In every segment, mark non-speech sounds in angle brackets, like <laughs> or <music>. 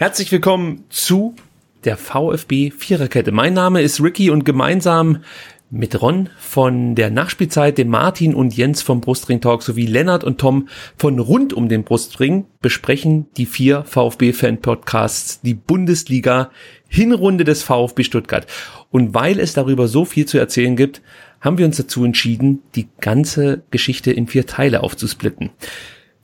Herzlich willkommen zu der VfB Viererkette. Mein Name ist Ricky und gemeinsam mit Ron von der Nachspielzeit, dem Martin und Jens vom Brustring Talk sowie Lennart und Tom von rund um den Brustring besprechen die vier VfB Fan Podcasts die Bundesliga Hinrunde des VfB Stuttgart. Und weil es darüber so viel zu erzählen gibt, haben wir uns dazu entschieden, die ganze Geschichte in vier Teile aufzusplitten.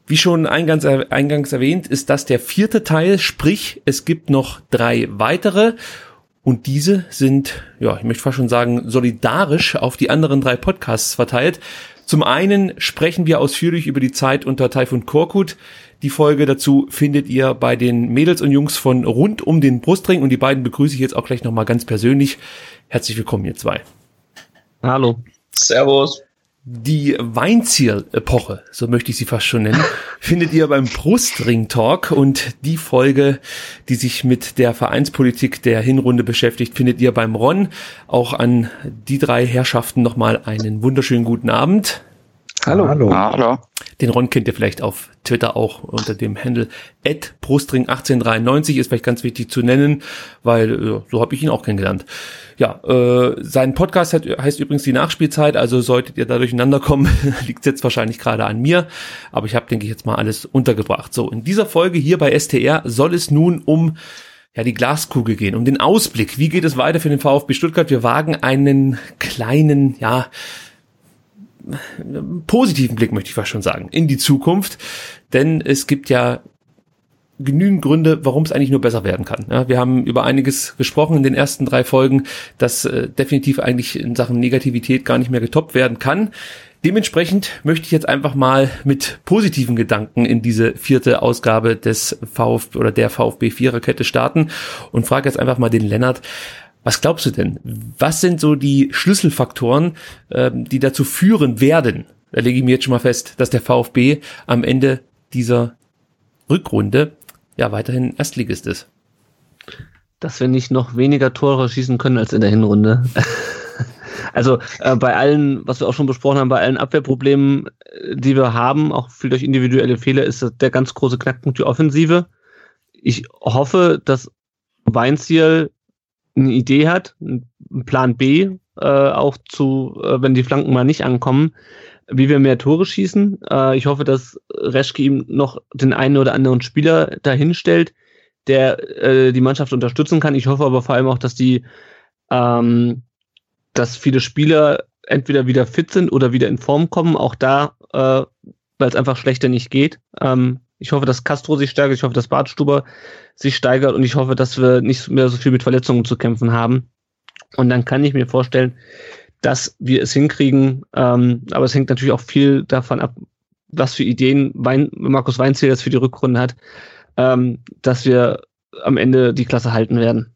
Wie schon eingangs, eingangs erwähnt, ist das der vierte Teil, sprich es gibt noch drei weitere und diese sind, ja, ich möchte fast schon sagen, solidarisch auf die anderen drei Podcasts verteilt. Zum einen sprechen wir ausführlich über die Zeit unter Taifun Korkut. Die Folge dazu findet ihr bei den Mädels und Jungs von rund um den Brustring und die beiden begrüße ich jetzt auch gleich nochmal ganz persönlich. Herzlich willkommen, ihr zwei. Hallo. Servus. Die Weinziel-Epoche, so möchte ich sie fast schon nennen, <laughs> findet ihr beim Brustring Talk und die Folge, die sich mit der Vereinspolitik der Hinrunde beschäftigt, findet ihr beim Ron. Auch an die drei Herrschaften nochmal einen wunderschönen guten Abend. Hallo. Hallo. Hallo. Den Ron kennt ihr vielleicht auf Twitter auch unter dem Handle brustring1893 ist vielleicht ganz wichtig zu nennen, weil äh, so habe ich ihn auch kennengelernt. Ja, äh, sein Podcast hat, heißt übrigens die Nachspielzeit, also solltet ihr da durcheinander kommen, <laughs> liegt jetzt wahrscheinlich gerade an mir, aber ich habe, denke ich, jetzt mal alles untergebracht. So, in dieser Folge hier bei STR soll es nun um ja, die Glaskugel gehen, um den Ausblick. Wie geht es weiter für den VfB Stuttgart? Wir wagen einen kleinen, ja, positiven Blick, möchte ich fast schon sagen, in die Zukunft. Denn es gibt ja genügend Gründe, warum es eigentlich nur besser werden kann. Ja, wir haben über einiges gesprochen in den ersten drei Folgen, das äh, definitiv eigentlich in Sachen Negativität gar nicht mehr getoppt werden kann. Dementsprechend möchte ich jetzt einfach mal mit positiven Gedanken in diese vierte Ausgabe des VfB oder der VfB Viererkette starten und frage jetzt einfach mal den Lennart, was glaubst du denn? Was sind so die Schlüsselfaktoren, ähm, die dazu führen werden? Da lege ich mir jetzt schon mal fest, dass der VfB am Ende dieser Rückrunde ja weiterhin Erstligist ist. Dass wir nicht noch weniger Tore schießen können als in der Hinrunde. <laughs> also äh, bei allen, was wir auch schon besprochen haben, bei allen Abwehrproblemen, äh, die wir haben, auch viel durch individuelle Fehler, ist der ganz große Knackpunkt die Offensive. Ich hoffe, dass Weinziel eine Idee hat, einen Plan B, äh, auch zu, äh, wenn die Flanken mal nicht ankommen, wie wir mehr Tore schießen. Äh, ich hoffe, dass Reschke ihm noch den einen oder anderen Spieler dahinstellt, der äh, die Mannschaft unterstützen kann. Ich hoffe aber vor allem auch, dass die, ähm, dass viele Spieler entweder wieder fit sind oder wieder in Form kommen. Auch da, äh, weil es einfach schlechter nicht geht. Ähm, ich hoffe, dass Castro sich steigert. Ich hoffe, dass Bartstuber sich steigert. Und ich hoffe, dass wir nicht mehr so viel mit Verletzungen zu kämpfen haben. Und dann kann ich mir vorstellen, dass wir es hinkriegen. Ähm, aber es hängt natürlich auch viel davon ab, was für Ideen Wein, Markus Weinziel jetzt für die Rückrunde hat, ähm, dass wir am Ende die Klasse halten werden.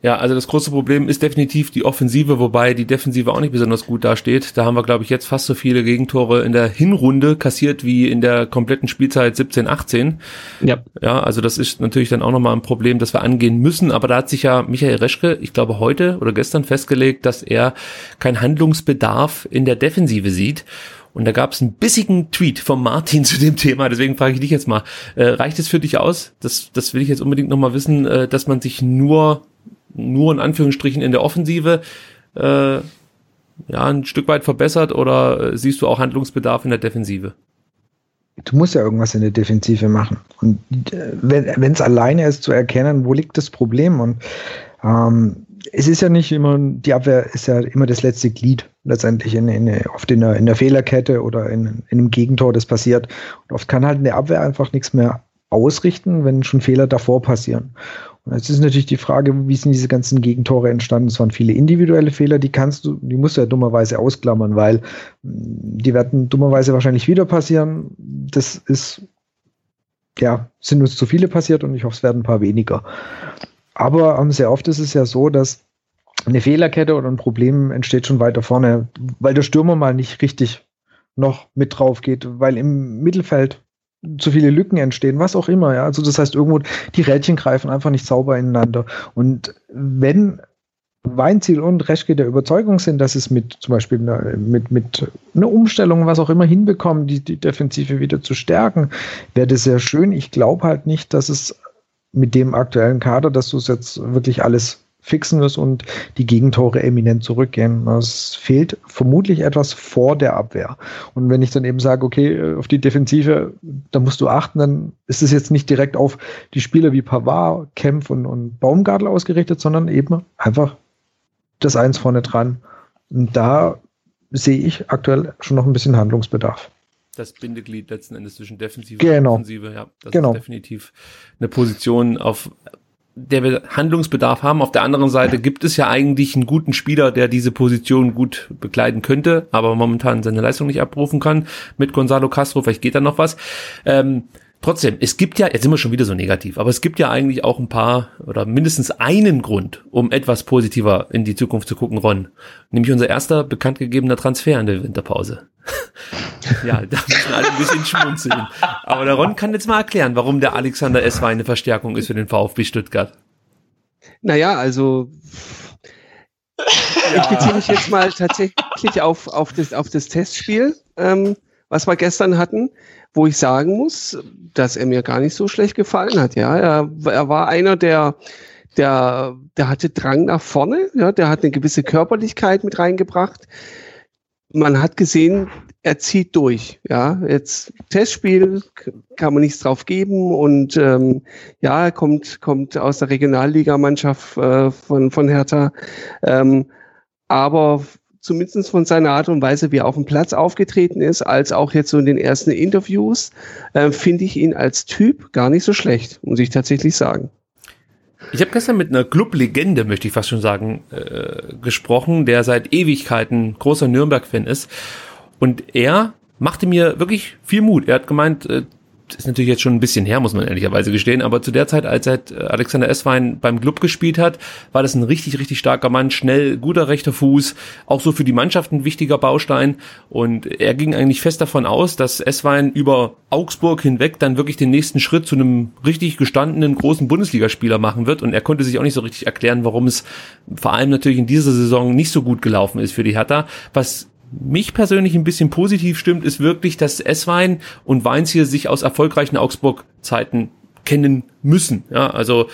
Ja, also das große Problem ist definitiv die Offensive, wobei die Defensive auch nicht besonders gut dasteht. Da haben wir, glaube ich, jetzt fast so viele Gegentore in der Hinrunde kassiert wie in der kompletten Spielzeit 17, 18. Ja. Ja, also das ist natürlich dann auch nochmal ein Problem, das wir angehen müssen. Aber da hat sich ja Michael Reschke, ich glaube, heute oder gestern festgelegt, dass er keinen Handlungsbedarf in der Defensive sieht. Und da gab es einen bissigen Tweet von Martin <laughs> zu dem Thema. Deswegen frage ich dich jetzt mal, äh, reicht es für dich aus? Das, das will ich jetzt unbedingt nochmal wissen, äh, dass man sich nur nur in Anführungsstrichen in der Offensive äh, ja ein Stück weit verbessert oder äh, siehst du auch Handlungsbedarf in der Defensive? Du musst ja irgendwas in der Defensive machen. Und äh, wenn es alleine ist, zu erkennen, wo liegt das Problem. Und ähm, es ist ja nicht immer, die Abwehr ist ja immer das letzte Glied letztendlich in, in, oft in der, in der Fehlerkette oder in, in einem Gegentor, das passiert. Und oft kann halt in der Abwehr einfach nichts mehr ausrichten, wenn schon Fehler davor passieren. Jetzt ist natürlich die Frage, wie sind diese ganzen Gegentore entstanden? Es waren viele individuelle Fehler, die kannst du, die musst du ja dummerweise ausklammern, weil mm, die werden dummerweise wahrscheinlich wieder passieren. Das ist, ja, sind uns zu viele passiert und ich hoffe, es werden ein paar weniger. Aber um, sehr oft ist es ja so, dass eine Fehlerkette oder ein Problem entsteht schon weiter vorne, weil der Stürmer mal nicht richtig noch mit drauf geht, weil im Mittelfeld zu viele Lücken entstehen, was auch immer, ja. Also das heißt, irgendwo die Rädchen greifen einfach nicht sauber ineinander. Und wenn Weinziel und Reschke der Überzeugung sind, dass es mit zum Beispiel eine, mit, mit einer Umstellung, was auch immer hinbekommen, die, die Defensive wieder zu stärken, wäre das sehr schön. Ich glaube halt nicht, dass es mit dem aktuellen Kader, dass du es jetzt wirklich alles fixen wirst und die Gegentore eminent zurückgehen. Es fehlt vermutlich etwas vor der Abwehr. Und wenn ich dann eben sage, okay, auf die Defensive, da musst du achten, dann ist es jetzt nicht direkt auf die Spieler wie Pavard, Kempf und, und Baumgartel ausgerichtet, sondern eben einfach das Eins vorne dran. Und da sehe ich aktuell schon noch ein bisschen Handlungsbedarf das Bindeglied letzten Endes zwischen Defensive genau. und Offensive. Ja, das genau. ist definitiv eine Position, auf der wir Handlungsbedarf haben. Auf der anderen Seite gibt es ja eigentlich einen guten Spieler, der diese Position gut bekleiden könnte, aber momentan seine Leistung nicht abrufen kann. Mit Gonzalo Castro, vielleicht geht da noch was. Ähm, Trotzdem, es gibt ja, jetzt sind wir schon wieder so negativ, aber es gibt ja eigentlich auch ein paar oder mindestens einen Grund, um etwas positiver in die Zukunft zu gucken, Ron. Nämlich unser erster bekannt gegebener Transfer in der Winterpause. <laughs> ja, da müssen alle ein bisschen schmunzeln. Aber der Ron kann jetzt mal erklären, warum der Alexander S. eine Verstärkung ist für den VfB Stuttgart. Naja, also ich beziehe mich jetzt mal tatsächlich auf, auf, das, auf das Testspiel, ähm, was wir gestern hatten wo ich sagen muss, dass er mir gar nicht so schlecht gefallen hat. Ja, er, er war einer, der, der, der hatte Drang nach vorne, ja, der hat eine gewisse Körperlichkeit mit reingebracht. Man hat gesehen, er zieht durch. Ja, jetzt Testspiel kann man nichts drauf geben und ähm, ja, er kommt kommt aus der Regionalligamannschaft äh, von von Hertha, ähm, aber zumindest von seiner Art und Weise, wie er auf dem Platz aufgetreten ist, als auch jetzt so in den ersten Interviews, äh, finde ich ihn als Typ gar nicht so schlecht, muss ich tatsächlich sagen. Ich habe gestern mit einer Club-Legende, möchte ich fast schon sagen, äh, gesprochen, der seit Ewigkeiten großer Nürnberg-Fan ist. Und er machte mir wirklich viel Mut. Er hat gemeint, äh, ist natürlich jetzt schon ein bisschen her, muss man ehrlicherweise gestehen, aber zu der Zeit, als er äh, Alexander Esswein beim Club gespielt hat, war das ein richtig, richtig starker Mann, schnell, guter rechter Fuß, auch so für die Mannschaft ein wichtiger Baustein. Und er ging eigentlich fest davon aus, dass Esswein über Augsburg hinweg dann wirklich den nächsten Schritt zu einem richtig gestandenen großen Bundesligaspieler machen wird. Und er konnte sich auch nicht so richtig erklären, warum es vor allem natürlich in dieser Saison nicht so gut gelaufen ist für die Hertha, was mich persönlich ein bisschen positiv stimmt, ist wirklich, dass Esswein und Weins hier sich aus erfolgreichen Augsburg-Zeiten kennen müssen. Ja, also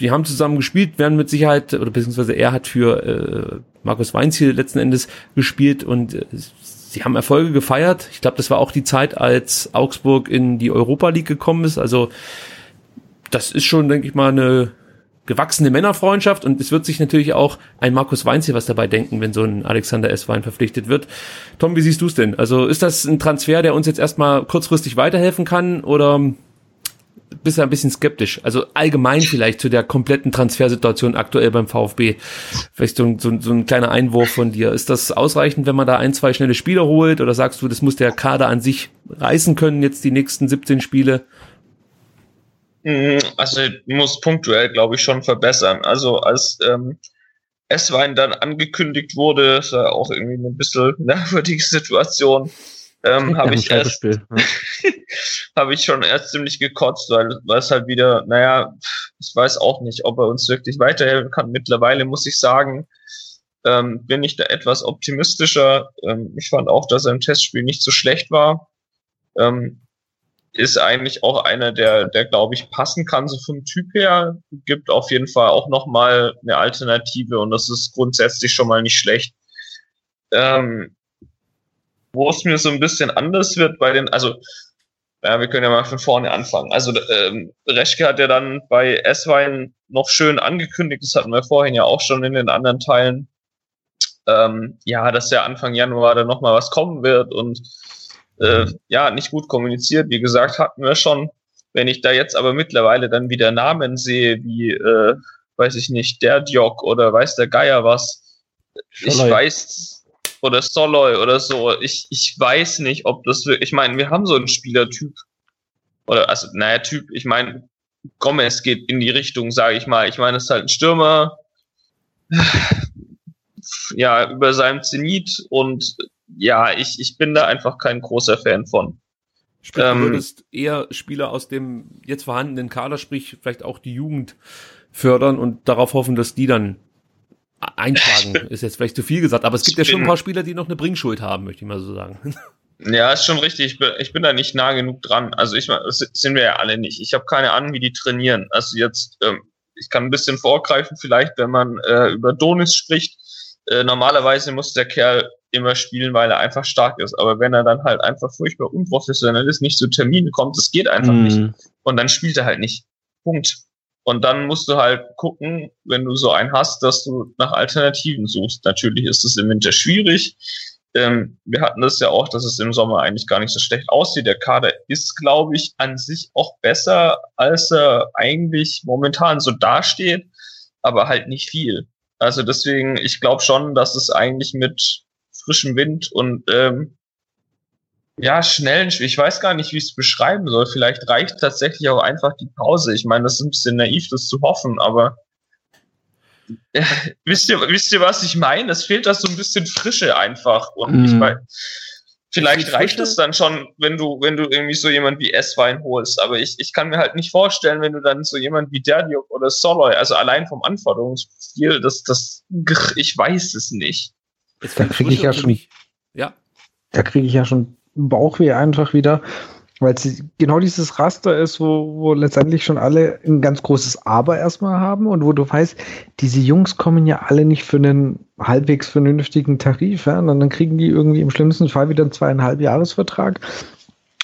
die haben zusammen gespielt, werden mit Sicherheit, oder beziehungsweise er hat für äh, Markus Weinz hier letzten Endes gespielt und äh, sie haben Erfolge gefeiert. Ich glaube, das war auch die Zeit, als Augsburg in die Europa League gekommen ist. Also das ist schon, denke ich mal, eine gewachsene Männerfreundschaft und es wird sich natürlich auch ein Markus Weinz hier was dabei denken, wenn so ein Alexander S. Wein verpflichtet wird. Tom, wie siehst du es denn? Also ist das ein Transfer, der uns jetzt erstmal kurzfristig weiterhelfen kann oder bist du ein bisschen skeptisch? Also allgemein vielleicht zu der kompletten Transfersituation aktuell beim VfB. Vielleicht so, so, so ein kleiner Einwurf von dir. Ist das ausreichend, wenn man da ein, zwei schnelle Spieler holt oder sagst du, das muss der Kader an sich reißen können jetzt die nächsten 17 Spiele? Mhm, also muss punktuell, glaube ich, schon verbessern. Also als ähm, S-Wein dann angekündigt wurde, ist ja auch irgendwie eine bisschen <laughs> merkwürdige Situation. Ähm, habe ich erst, ja. <laughs> habe ich schon erst ziemlich gekotzt, weil, weil es halt wieder, naja, ich weiß auch nicht, ob er uns wirklich weiterhelfen kann. Mittlerweile muss ich sagen, ähm, bin ich da etwas optimistischer. Ähm, ich fand auch, dass er im Testspiel nicht so schlecht war. Ähm, ist eigentlich auch einer, der, der glaube ich passen kann, so vom Typ her. Gibt auf jeden Fall auch nochmal eine Alternative und das ist grundsätzlich schon mal nicht schlecht. Ähm, wo es mir so ein bisschen anders wird bei den, also ja, wir können ja mal von vorne anfangen. Also ähm, Reschke hat ja dann bei S-Wein noch schön angekündigt, das hatten wir vorhin ja auch schon in den anderen Teilen, ähm, ja, dass ja Anfang Januar dann nochmal was kommen wird und äh, ja, nicht gut kommuniziert. Wie gesagt, hatten wir schon. Wenn ich da jetzt aber mittlerweile dann wieder Namen sehe, wie, äh, weiß ich nicht, der Diok oder weiß der Geier was, Scholoi. ich weiß, oder Soloy oder so, ich, ich weiß nicht, ob das wirklich, ich meine, wir haben so einen Spielertyp, oder, also, naja, Typ, ich meine, Gomez geht in die Richtung, sage ich mal. Ich meine, es ist halt ein Stürmer, ja, über seinem Zenit und ja, ich, ich bin da einfach kein großer Fan von. Sprich, du ähm, würdest eher Spieler aus dem jetzt vorhandenen Kader, sprich vielleicht auch die Jugend fördern und darauf hoffen, dass die dann einschlagen, <laughs> ist jetzt vielleicht zu viel gesagt, aber es gibt ja schon ein paar Spieler, die noch eine Bringschuld haben, möchte ich mal so sagen. <laughs> Ja, ist schon richtig. Ich bin, ich bin da nicht nah genug dran. Also ich das sind wir ja alle nicht. Ich habe keine Ahnung, wie die trainieren. Also jetzt, ähm, ich kann ein bisschen vorgreifen, vielleicht, wenn man äh, über Donis spricht. Äh, normalerweise muss der Kerl immer spielen, weil er einfach stark ist. Aber wenn er dann halt einfach furchtbar unprofessionell ist, nicht zu Terminen kommt, das geht einfach mm. nicht. Und dann spielt er halt nicht. Punkt. Und dann musst du halt gucken, wenn du so einen hast, dass du nach Alternativen suchst. Natürlich ist es im Winter schwierig. Ähm, wir hatten das ja auch, dass es im Sommer eigentlich gar nicht so schlecht aussieht. Der Kader ist, glaube ich, an sich auch besser, als er eigentlich momentan so dasteht, aber halt nicht viel. Also deswegen, ich glaube schon, dass es eigentlich mit frischem Wind und ähm, ja, schnellen, ich weiß gar nicht, wie ich es beschreiben soll. Vielleicht reicht tatsächlich auch einfach die Pause. Ich meine, das ist ein bisschen naiv, das zu hoffen, aber ja, <laughs> wisst ihr, wisst ihr, was ich meine? Es fehlt da so ein bisschen Frische einfach. Und mm. ich mhm. meine, vielleicht reicht es dann schon, wenn du, wenn du irgendwie so jemand wie S-Wein holst. Aber ich, ich kann mir halt nicht vorstellen, wenn du dann so jemand wie Derdiok oder Soloy, also allein vom Anforderungsprofil, das, das, ich weiß es nicht. Da kriege ich ja schon, ja. Da kriege ich ja schon Bauchweh einfach wieder, weil es genau dieses Raster ist, wo, wo letztendlich schon alle ein ganz großes Aber erstmal haben und wo du weißt, diese Jungs kommen ja alle nicht für einen halbwegs vernünftigen Tarif, ja, und dann kriegen die irgendwie im schlimmsten Fall wieder einen zweieinhalb Jahresvertrag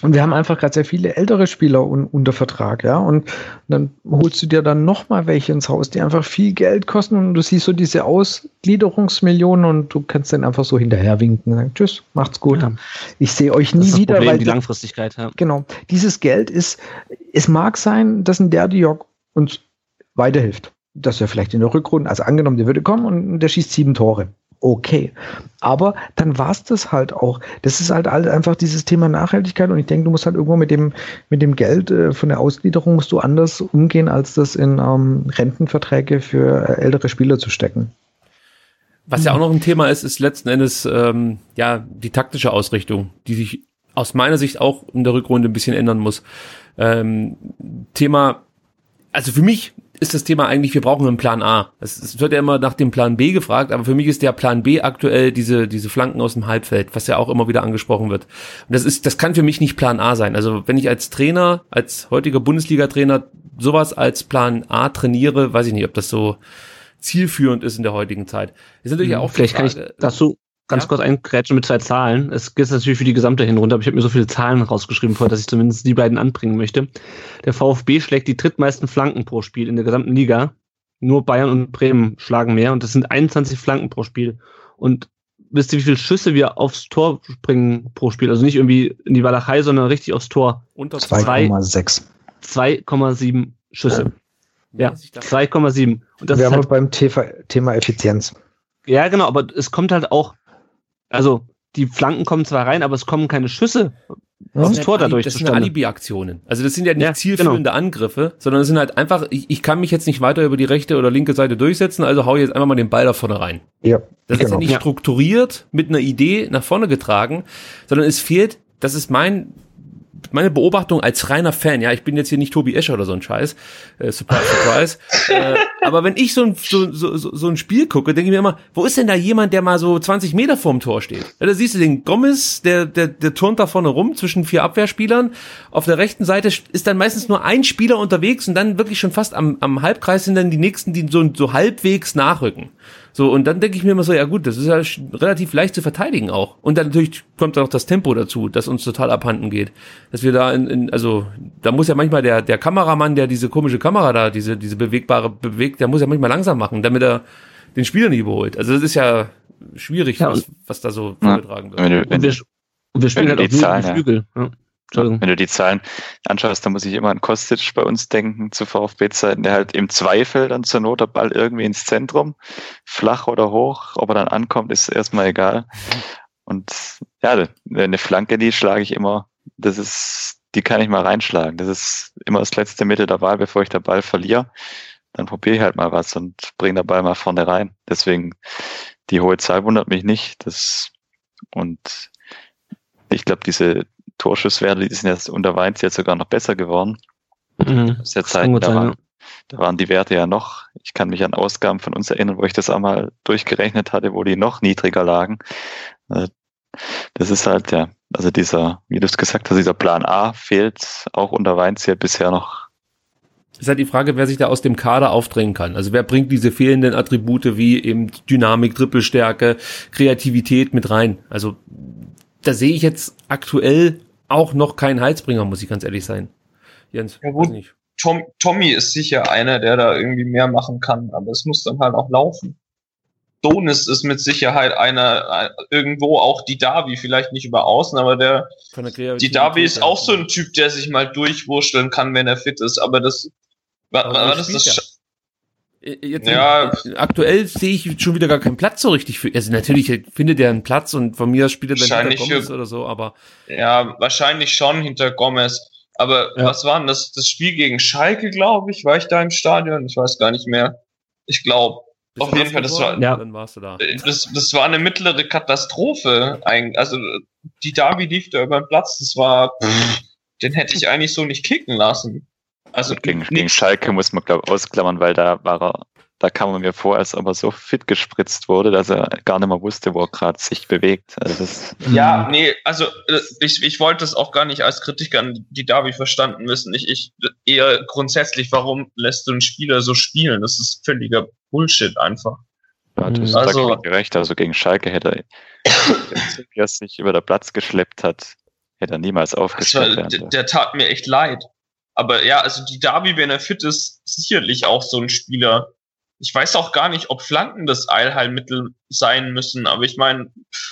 und wir haben einfach gerade sehr viele ältere Spieler un unter Vertrag, ja. Und dann holst du dir dann nochmal welche ins Haus, die einfach viel Geld kosten und du siehst so diese Ausgliederungsmillionen und du kannst dann einfach so hinterher winken und sagen, tschüss, macht's gut. Ja. Ich sehe euch nie das wieder. Problem, weil die Langfristigkeit, ja. Genau. Dieses Geld ist, es mag sein, dass ein Derdiok uns weiterhilft. Dass er vielleicht in der Rückrunde, also angenommen, der würde kommen und der schießt sieben Tore okay. Aber dann war es das halt auch. Das ist halt einfach dieses Thema Nachhaltigkeit und ich denke, du musst halt irgendwo mit dem, mit dem Geld äh, von der Ausgliederung musst du anders umgehen, als das in ähm, Rentenverträge für äh, ältere Spieler zu stecken. Was ja auch noch ein Thema ist, ist letzten Endes ähm, ja die taktische Ausrichtung, die sich aus meiner Sicht auch in der Rückrunde ein bisschen ändern muss. Ähm, Thema, also für mich ist das Thema eigentlich, wir brauchen einen Plan A. Es, es, wird ja immer nach dem Plan B gefragt, aber für mich ist der Plan B aktuell diese, diese Flanken aus dem Halbfeld, was ja auch immer wieder angesprochen wird. Und das ist, das kann für mich nicht Plan A sein. Also wenn ich als Trainer, als heutiger Bundesliga-Trainer sowas als Plan A trainiere, weiß ich nicht, ob das so zielführend ist in der heutigen Zeit. Ist natürlich hm, auch Vielleicht kann ich dazu ganz ja. kurz eingrätschen mit zwei Zahlen. Es geht natürlich für die gesamte Hinrunde, aber ich habe mir so viele Zahlen rausgeschrieben vorher, dass ich zumindest die beiden anbringen möchte. Der VfB schlägt die drittmeisten Flanken pro Spiel in der gesamten Liga. Nur Bayern und Bremen schlagen mehr und das sind 21 Flanken pro Spiel. Und wisst ihr, wie viele Schüsse wir aufs Tor springen pro Spiel? Also nicht irgendwie in die Walachei, sondern richtig aufs Tor. Unter 2,6. 2,7 Schüsse. Ja, 2,7. Und das Wir ist haben halt beim Thema Effizienz. Ja, genau, aber es kommt halt auch also die Flanken kommen zwar rein, aber es kommen keine Schüsse das aufs Tor dadurch. Das sind Alibi-Aktionen. Also das sind ja nicht ja, zielführende genau. Angriffe, sondern es sind halt einfach, ich, ich kann mich jetzt nicht weiter über die rechte oder linke Seite durchsetzen, also hau jetzt einfach mal den Ball da vorne rein. Ja. Das genau. ist ja genau. nicht strukturiert mit einer Idee nach vorne getragen, sondern es fehlt, das ist mein meine Beobachtung als reiner Fan, ja, ich bin jetzt hier nicht Tobi Escher oder so ein Scheiß, äh, surprise, surprise. <laughs> äh, aber wenn ich so ein, so, so, so ein Spiel gucke, denke ich mir immer, wo ist denn da jemand, der mal so 20 Meter vorm Tor steht? Ja, da siehst du den Gomez, der, der, der turnt da vorne rum zwischen vier Abwehrspielern. Auf der rechten Seite ist dann meistens nur ein Spieler unterwegs und dann wirklich schon fast am, am Halbkreis sind dann die nächsten, die so, so halbwegs nachrücken. So, und dann denke ich mir immer so, ja gut, das ist ja relativ leicht zu verteidigen auch. Und dann natürlich kommt da noch das Tempo dazu, das uns total abhanden geht. Dass wir da in, in also da muss ja manchmal der, der Kameramann, der diese komische Kamera da, diese, diese bewegbare bewegt, der muss ja manchmal langsam machen, damit er den Spieler nie überholt. Also das ist ja schwierig, ja, was, was da so vorgetragen wird. Wenn du, wenn, und wir, und wir spielen halt auch Zahlen, die Flügel. Ja. Wenn du die Zahlen anschaust, dann muss ich immer an Kostic bei uns denken, zu VfB-Zeiten, der halt im Zweifel dann zur Not der Ball irgendwie ins Zentrum, flach oder hoch, ob er dann ankommt, ist erstmal egal. Und ja, eine Flanke, die schlage ich immer, das ist, die kann ich mal reinschlagen. Das ist immer das letzte Mittel der Wahl, bevor ich den Ball verliere. Dann probiere ich halt mal was und bringe den Ball mal vorne rein. Deswegen, die hohe Zahl wundert mich nicht. Das, und ich glaube, diese Torschusswerte, die sind jetzt unter Weins jetzt sogar noch besser geworden. Mhm. Das ist Zeit, da, waren, da waren die Werte ja noch, ich kann mich an Ausgaben von uns erinnern, wo ich das einmal durchgerechnet hatte, wo die noch niedriger lagen. Äh, das ist halt, ja, also dieser, wie du es gesagt hast, dieser Plan A fehlt auch unter Weinziel bisher noch. Ist halt die Frage, wer sich da aus dem Kader aufdrängen kann. Also wer bringt diese fehlenden Attribute wie eben Dynamik, Trippelstärke, Kreativität mit rein? Also da sehe ich jetzt aktuell auch noch keinen Heizbringer, muss ich ganz ehrlich sein. Jens, ja, gut. Nicht. Tom, Tommy ist sicher einer, der da irgendwie mehr machen kann, aber es muss dann halt auch laufen. Donis ist mit Sicherheit einer, irgendwo auch die Davi, vielleicht nicht über außen, aber der, der die Davi ist auch so ein Typ, der sich mal durchwursteln kann, wenn er fit ist, aber das, war, war das das, äh, Jetzt ja. aktuell sehe ich schon wieder gar keinen Platz so richtig für. Also natürlich findet er einen Platz und von mir spielt er dann hinter Gomez oder so, aber. Ja, wahrscheinlich schon hinter Gomez. Aber ja. was war denn das? Das Spiel gegen Schalke, glaube ich, war ich da im Stadion? Ich weiß gar nicht mehr. Ich glaube. Auf jeden Fall, das war, ja. dann warst du da. Äh, das, das war eine mittlere Katastrophe. Also die Derby lief da über den Platz. Das war, pff, den hätte ich eigentlich so nicht kicken lassen. Also gegen, gegen Schalke muss man glaube ausklammern, weil da war er da kam er mir vor, als ob er so fit gespritzt wurde, dass er gar nicht mehr wusste, wo er gerade sich bewegt. Also das, ja, mhm. nee, also äh, ich, ich wollte das auch gar nicht als Kritiker an die Davi verstanden wissen. Ich, ich eher grundsätzlich, warum lässt du einen Spieler so spielen? Das ist völliger Bullshit einfach. Ja, du hast also, da recht. Also gegen Schalke hätte er, der sich über der Platz geschleppt hat, hätte er niemals aufgestellt. War, der, der tat mir echt leid. Aber ja, also die Davi, wenn er fit ist, sicherlich auch so ein Spieler, ich weiß auch gar nicht, ob Flanken das Eilheilmittel sein müssen, aber ich meine,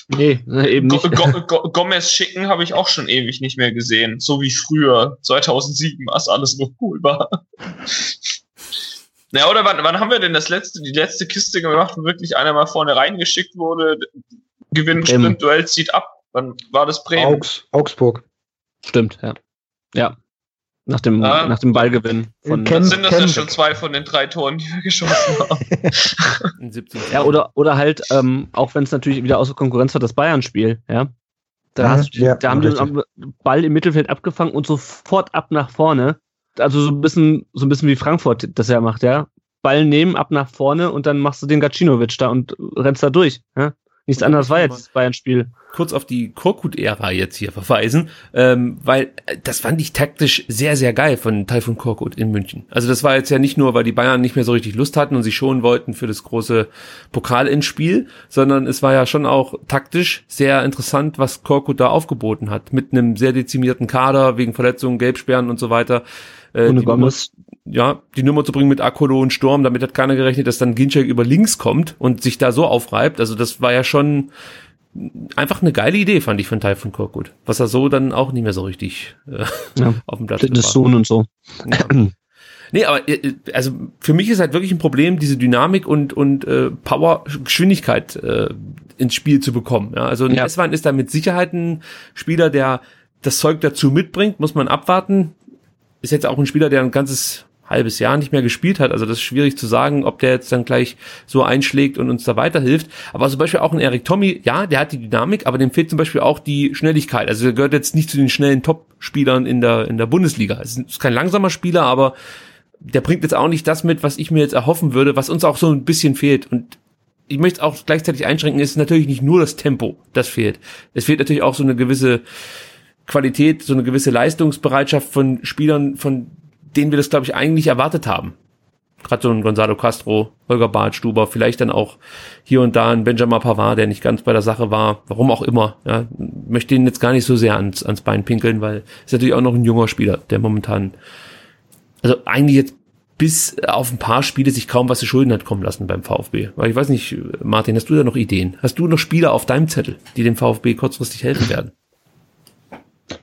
nee, eben nicht. Go <laughs> Go Gomez schicken habe ich auch schon ewig nicht mehr gesehen, so wie früher, 2007, als alles noch cool war. Na, oder wann, wann haben wir denn das letzte, die letzte Kiste gemacht, wo wirklich einer mal vorne reingeschickt wurde, gewinnt Sprint, Duell zieht ab? Wann war das Bremen? Augs, Augsburg. Stimmt, ja. Ja, nach dem, ah, nach dem Ballgewinn. Von Ken, sind das Ken, ja schon zwei von den drei Toren, die wir geschossen haben. <laughs> ja, oder, oder halt, ähm, auch wenn es natürlich wieder außer Konkurrenz war, das Bayern-Spiel, ja. Da, hast, ja, da haben die den Ball im Mittelfeld abgefangen und sofort ab nach vorne. Also so ein bisschen, so ein bisschen wie Frankfurt das ja macht, ja. Ball nehmen, ab nach vorne und dann machst du den Gacinovic da und rennst da durch. Ja? Nichts anderes war jetzt das Bayern-Spiel. Kurz auf die Korkut-Ära jetzt hier verweisen, ähm, weil äh, das fand ich taktisch sehr, sehr geil von Taifun Korkut in München. Also das war jetzt ja nicht nur, weil die Bayern nicht mehr so richtig Lust hatten und sich schonen wollten für das große Pokal-Endspiel, sondern es war ja schon auch taktisch sehr interessant, was Korkut da aufgeboten hat. Mit einem sehr dezimierten Kader wegen Verletzungen, Gelbsperren und so weiter. Äh, Ohne Gomez ja, die Nummer zu bringen mit Akolo und Sturm, damit hat keiner gerechnet, dass dann Ginczek über links kommt und sich da so aufreibt. Also das war ja schon einfach eine geile Idee, fand ich von Typhon Korkut. Was er so dann auch nicht mehr so richtig äh, ja. <laughs> auf dem Platz hat. Sohn und so. Ja. Nee, aber äh, also für mich ist halt wirklich ein Problem, diese Dynamik und, und äh, Power, Geschwindigkeit äh, ins Spiel zu bekommen. Ja, also ja. Esswein ist da mit Sicherheit ein Spieler, der das Zeug dazu mitbringt, muss man abwarten. Ist jetzt auch ein Spieler, der ein ganzes halbes Jahr nicht mehr gespielt hat. Also das ist schwierig zu sagen, ob der jetzt dann gleich so einschlägt und uns da weiterhilft. Aber zum Beispiel auch ein Eric Tommy, ja, der hat die Dynamik, aber dem fehlt zum Beispiel auch die Schnelligkeit. Also der gehört jetzt nicht zu den schnellen Top-Spielern in der, in der Bundesliga. Es ist kein langsamer Spieler, aber der bringt jetzt auch nicht das mit, was ich mir jetzt erhoffen würde, was uns auch so ein bisschen fehlt. Und ich möchte auch gleichzeitig einschränken, es ist natürlich nicht nur das Tempo, das fehlt. Es fehlt natürlich auch so eine gewisse Qualität, so eine gewisse Leistungsbereitschaft von Spielern, von den wir das, glaube ich, eigentlich erwartet haben. Gerade so ein Gonzalo Castro, Holger Bartstuber, vielleicht dann auch hier und da ein Benjamin Pavard, der nicht ganz bei der Sache war, warum auch immer. Ja, möchte ihn jetzt gar nicht so sehr ans, ans Bein pinkeln, weil ist natürlich auch noch ein junger Spieler, der momentan, also eigentlich jetzt bis auf ein paar Spiele sich kaum was zu Schulden hat kommen lassen beim VfB. Weil ich weiß nicht, Martin, hast du da noch Ideen? Hast du noch Spieler auf deinem Zettel, die dem VfB kurzfristig helfen werden?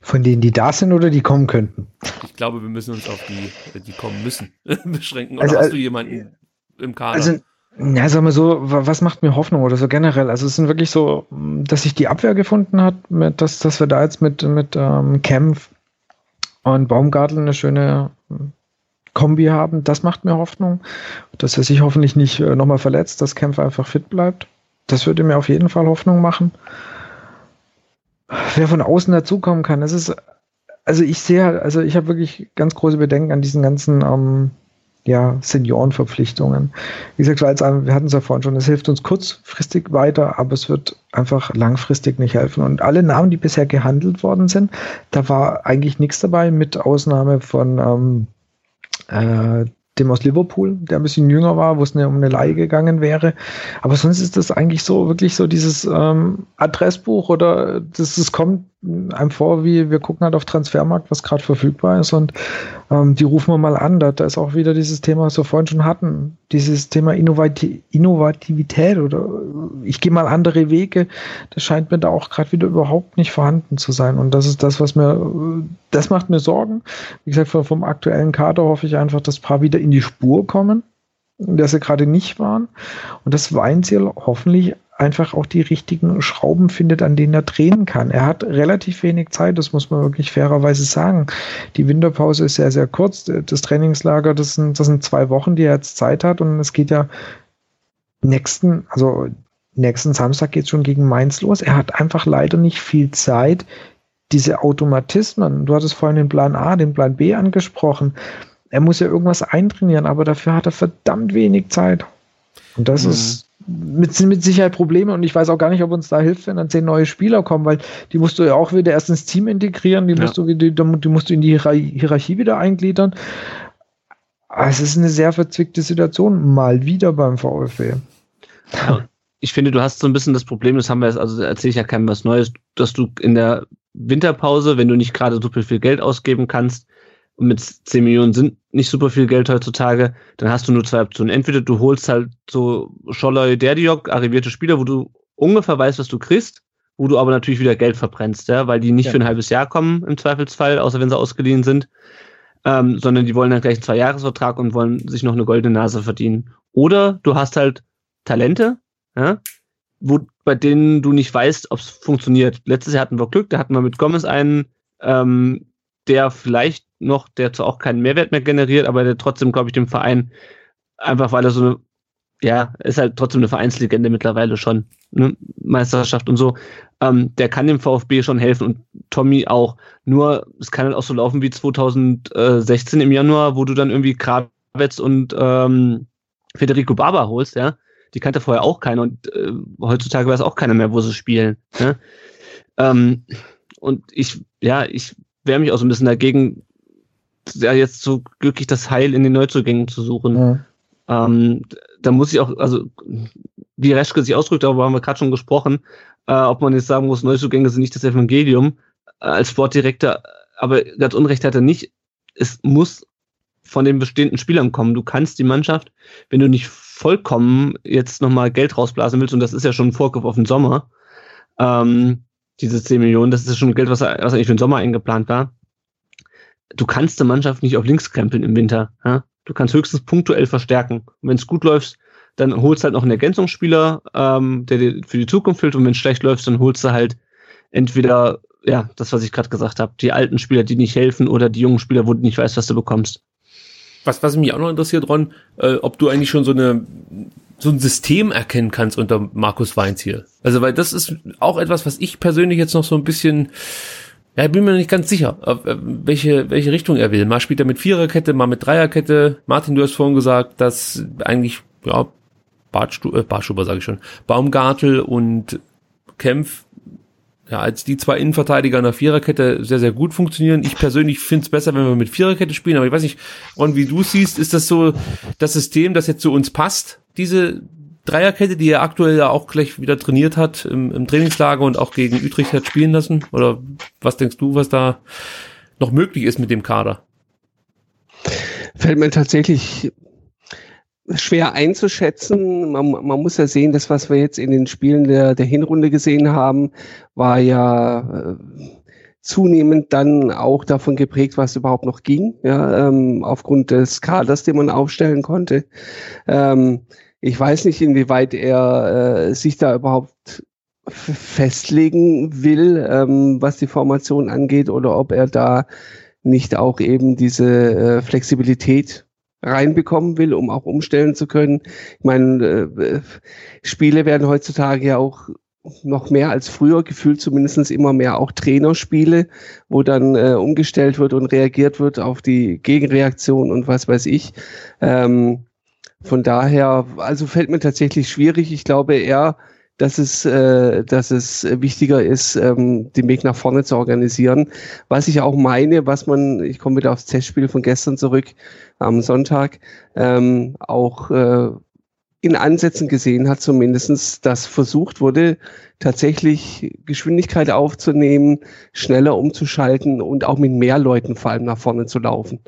Von denen, die da sind oder die kommen könnten? Ich glaube, wir müssen uns auf die, die kommen müssen, <laughs> beschränken. Oder also, hast du äh, jemanden im Kader? Also, ja, sag mal so, was macht mir Hoffnung oder so generell? Also es sind wirklich so, dass sich die Abwehr gefunden hat, mit, dass, dass wir da jetzt mit, mit ähm, Kempf und Baumgartel eine schöne Kombi haben. Das macht mir Hoffnung, dass er sich hoffentlich nicht äh, nochmal verletzt, dass Kempf einfach fit bleibt. Das würde mir auf jeden Fall Hoffnung machen wer von außen dazukommen kann. Das ist, also ich sehe halt, also ich habe wirklich ganz große Bedenken an diesen ganzen ähm, ja, Seniorenverpflichtungen. Wie gesagt, wir hatten es ja vorhin schon, es hilft uns kurzfristig weiter, aber es wird einfach langfristig nicht helfen. Und alle Namen, die bisher gehandelt worden sind, da war eigentlich nichts dabei, mit Ausnahme von ähm, äh, dem aus Liverpool, der ein bisschen jünger war, wo es um eine Leihe gegangen wäre. Aber sonst ist das eigentlich so, wirklich so dieses ähm, Adressbuch oder das, das kommt einem vor, wie wir gucken halt auf Transfermarkt, was gerade verfügbar ist und ähm, die rufen wir mal an. Da, da ist auch wieder dieses Thema, was wir vorhin schon hatten, dieses Thema Innovati Innovativität oder ich gehe mal andere Wege. Das scheint mir da auch gerade wieder überhaupt nicht vorhanden zu sein und das ist das, was mir, das macht mir Sorgen. Wie gesagt, vom, vom aktuellen Kader hoffe ich einfach, dass ein paar wieder in die Spur kommen, dass sie gerade nicht waren und das Weinziel hoffentlich einfach auch die richtigen Schrauben findet, an denen er drehen kann. Er hat relativ wenig Zeit, das muss man wirklich fairerweise sagen. Die Winterpause ist sehr, sehr kurz. Das Trainingslager, das sind, das sind zwei Wochen, die er jetzt Zeit hat und es geht ja nächsten, also nächsten Samstag geht es schon gegen Mainz los. Er hat einfach leider nicht viel Zeit, diese Automatismen, du hattest vorhin den Plan A, den Plan B angesprochen. Er muss ja irgendwas eintrainieren, aber dafür hat er verdammt wenig Zeit. Und das mhm. ist mit, mit Sicherheit Probleme und ich weiß auch gar nicht, ob uns da hilft, wenn dann zehn neue Spieler kommen, weil die musst du ja auch wieder erst ins Team integrieren, die, ja. musst, du, die, die musst du in die Hierarchie wieder eingliedern. Es ist eine sehr verzwickte Situation, mal wieder beim VfB. Ja, ich finde, du hast so ein bisschen das Problem, das haben wir jetzt, also erzähle ich ja keinem was Neues, dass du in der Winterpause, wenn du nicht gerade super viel Geld ausgeben kannst, und mit 10 Millionen sind nicht super viel Geld heutzutage, dann hast du nur zwei Optionen. Entweder du holst halt so Scholloy Derdiok, arrivierte Spieler, wo du ungefähr weißt, was du kriegst, wo du aber natürlich wieder Geld verbrennst, ja, weil die nicht ja. für ein halbes Jahr kommen im Zweifelsfall, außer wenn sie ausgeliehen sind, ähm, sondern die wollen dann gleich einen Zwei-Jahres-Vertrag und wollen sich noch eine goldene Nase verdienen. Oder du hast halt Talente, ja, wo, bei denen du nicht weißt, ob es funktioniert. Letztes Jahr hatten wir Glück, da hatten wir mit Gomez einen, ähm, der vielleicht noch, der zwar auch keinen Mehrwert mehr generiert, aber der trotzdem, glaube ich, dem Verein einfach, weil er so eine, ja, ist halt trotzdem eine Vereinslegende mittlerweile schon, ne? Meisterschaft und so. Ähm, der kann dem VfB schon helfen und Tommy auch. Nur, es kann halt auch so laufen wie 2016 im Januar, wo du dann irgendwie Krawetz und ähm, Federico Barber holst, ja. Die kannte vorher auch keiner und äh, heutzutage weiß auch keiner mehr, wo sie spielen. Ne? Ähm, und ich, ja, ich wehre mich auch so ein bisschen dagegen, ja jetzt so glücklich das Heil in den Neuzugängen zu suchen. Ja. Ähm, da muss ich auch, also wie Reschke sich ausdrückt, darüber haben wir gerade schon gesprochen, äh, ob man jetzt sagen muss, Neuzugänge sind nicht das Evangelium äh, als Sportdirektor, aber ganz Unrecht hat er nicht. Es muss von den bestehenden Spielern kommen. Du kannst die Mannschaft, wenn du nicht vollkommen jetzt nochmal Geld rausblasen willst, und das ist ja schon ein Vorgriff auf den Sommer, ähm, diese 10 Millionen, das ist schon Geld, was, was eigentlich für den Sommer eingeplant war, du kannst die Mannschaft nicht auf links krempeln im Winter. Ja? Du kannst höchstens punktuell verstärken. Und wenn es gut läuft, dann holst du halt noch einen Ergänzungsspieler, ähm, der dir für die Zukunft hilft. Und wenn es schlecht läuft, dann holst du halt entweder, ja, das, was ich gerade gesagt habe, die alten Spieler, die nicht helfen, oder die jungen Spieler, wo du nicht weißt, was du bekommst. Was, was mich auch noch interessiert, Ron, äh, ob du eigentlich schon so eine so ein System erkennen kannst unter Markus Weinz hier. Also, weil das ist auch etwas, was ich persönlich jetzt noch so ein bisschen ja, bin mir nicht ganz sicher, äh, welche, welche Richtung er will. Mal spielt er mit Viererkette, mal mit Dreierkette. Martin, du hast vorhin gesagt, dass eigentlich, ja, Bartstu äh, Bartstuber sage ich schon, Baumgartel und Kempf, ja, als die zwei Innenverteidiger in der Viererkette sehr, sehr gut funktionieren. Ich persönlich finde es besser, wenn wir mit Viererkette spielen, aber ich weiß nicht, Ron, wie du siehst, ist das so das System, das jetzt zu uns passt, diese, Dreierkette, die er aktuell ja auch gleich wieder trainiert hat im, im Trainingslager und auch gegen Utrecht hat spielen lassen? Oder was denkst du, was da noch möglich ist mit dem Kader? Fällt mir tatsächlich schwer einzuschätzen. Man, man, muss ja sehen, das, was wir jetzt in den Spielen der, der Hinrunde gesehen haben, war ja äh, zunehmend dann auch davon geprägt, was überhaupt noch ging, ja, ähm, aufgrund des Kaders, den man aufstellen konnte. Ähm, ich weiß nicht, inwieweit er äh, sich da überhaupt festlegen will, ähm, was die Formation angeht, oder ob er da nicht auch eben diese äh, Flexibilität reinbekommen will, um auch umstellen zu können. Ich meine, äh, Spiele werden heutzutage ja auch noch mehr als früher, gefühlt zumindest immer mehr auch Trainerspiele, wo dann äh, umgestellt wird und reagiert wird auf die Gegenreaktion und was weiß ich. Ähm, von daher, also fällt mir tatsächlich schwierig. Ich glaube eher, dass es, äh, dass es wichtiger ist, ähm, den Weg nach vorne zu organisieren. Was ich auch meine, was man, ich komme wieder aufs Testspiel von gestern zurück am Sonntag, ähm, auch äh, in Ansätzen gesehen hat, zumindestens, dass versucht wurde, tatsächlich Geschwindigkeit aufzunehmen, schneller umzuschalten und auch mit mehr Leuten vor allem nach vorne zu laufen.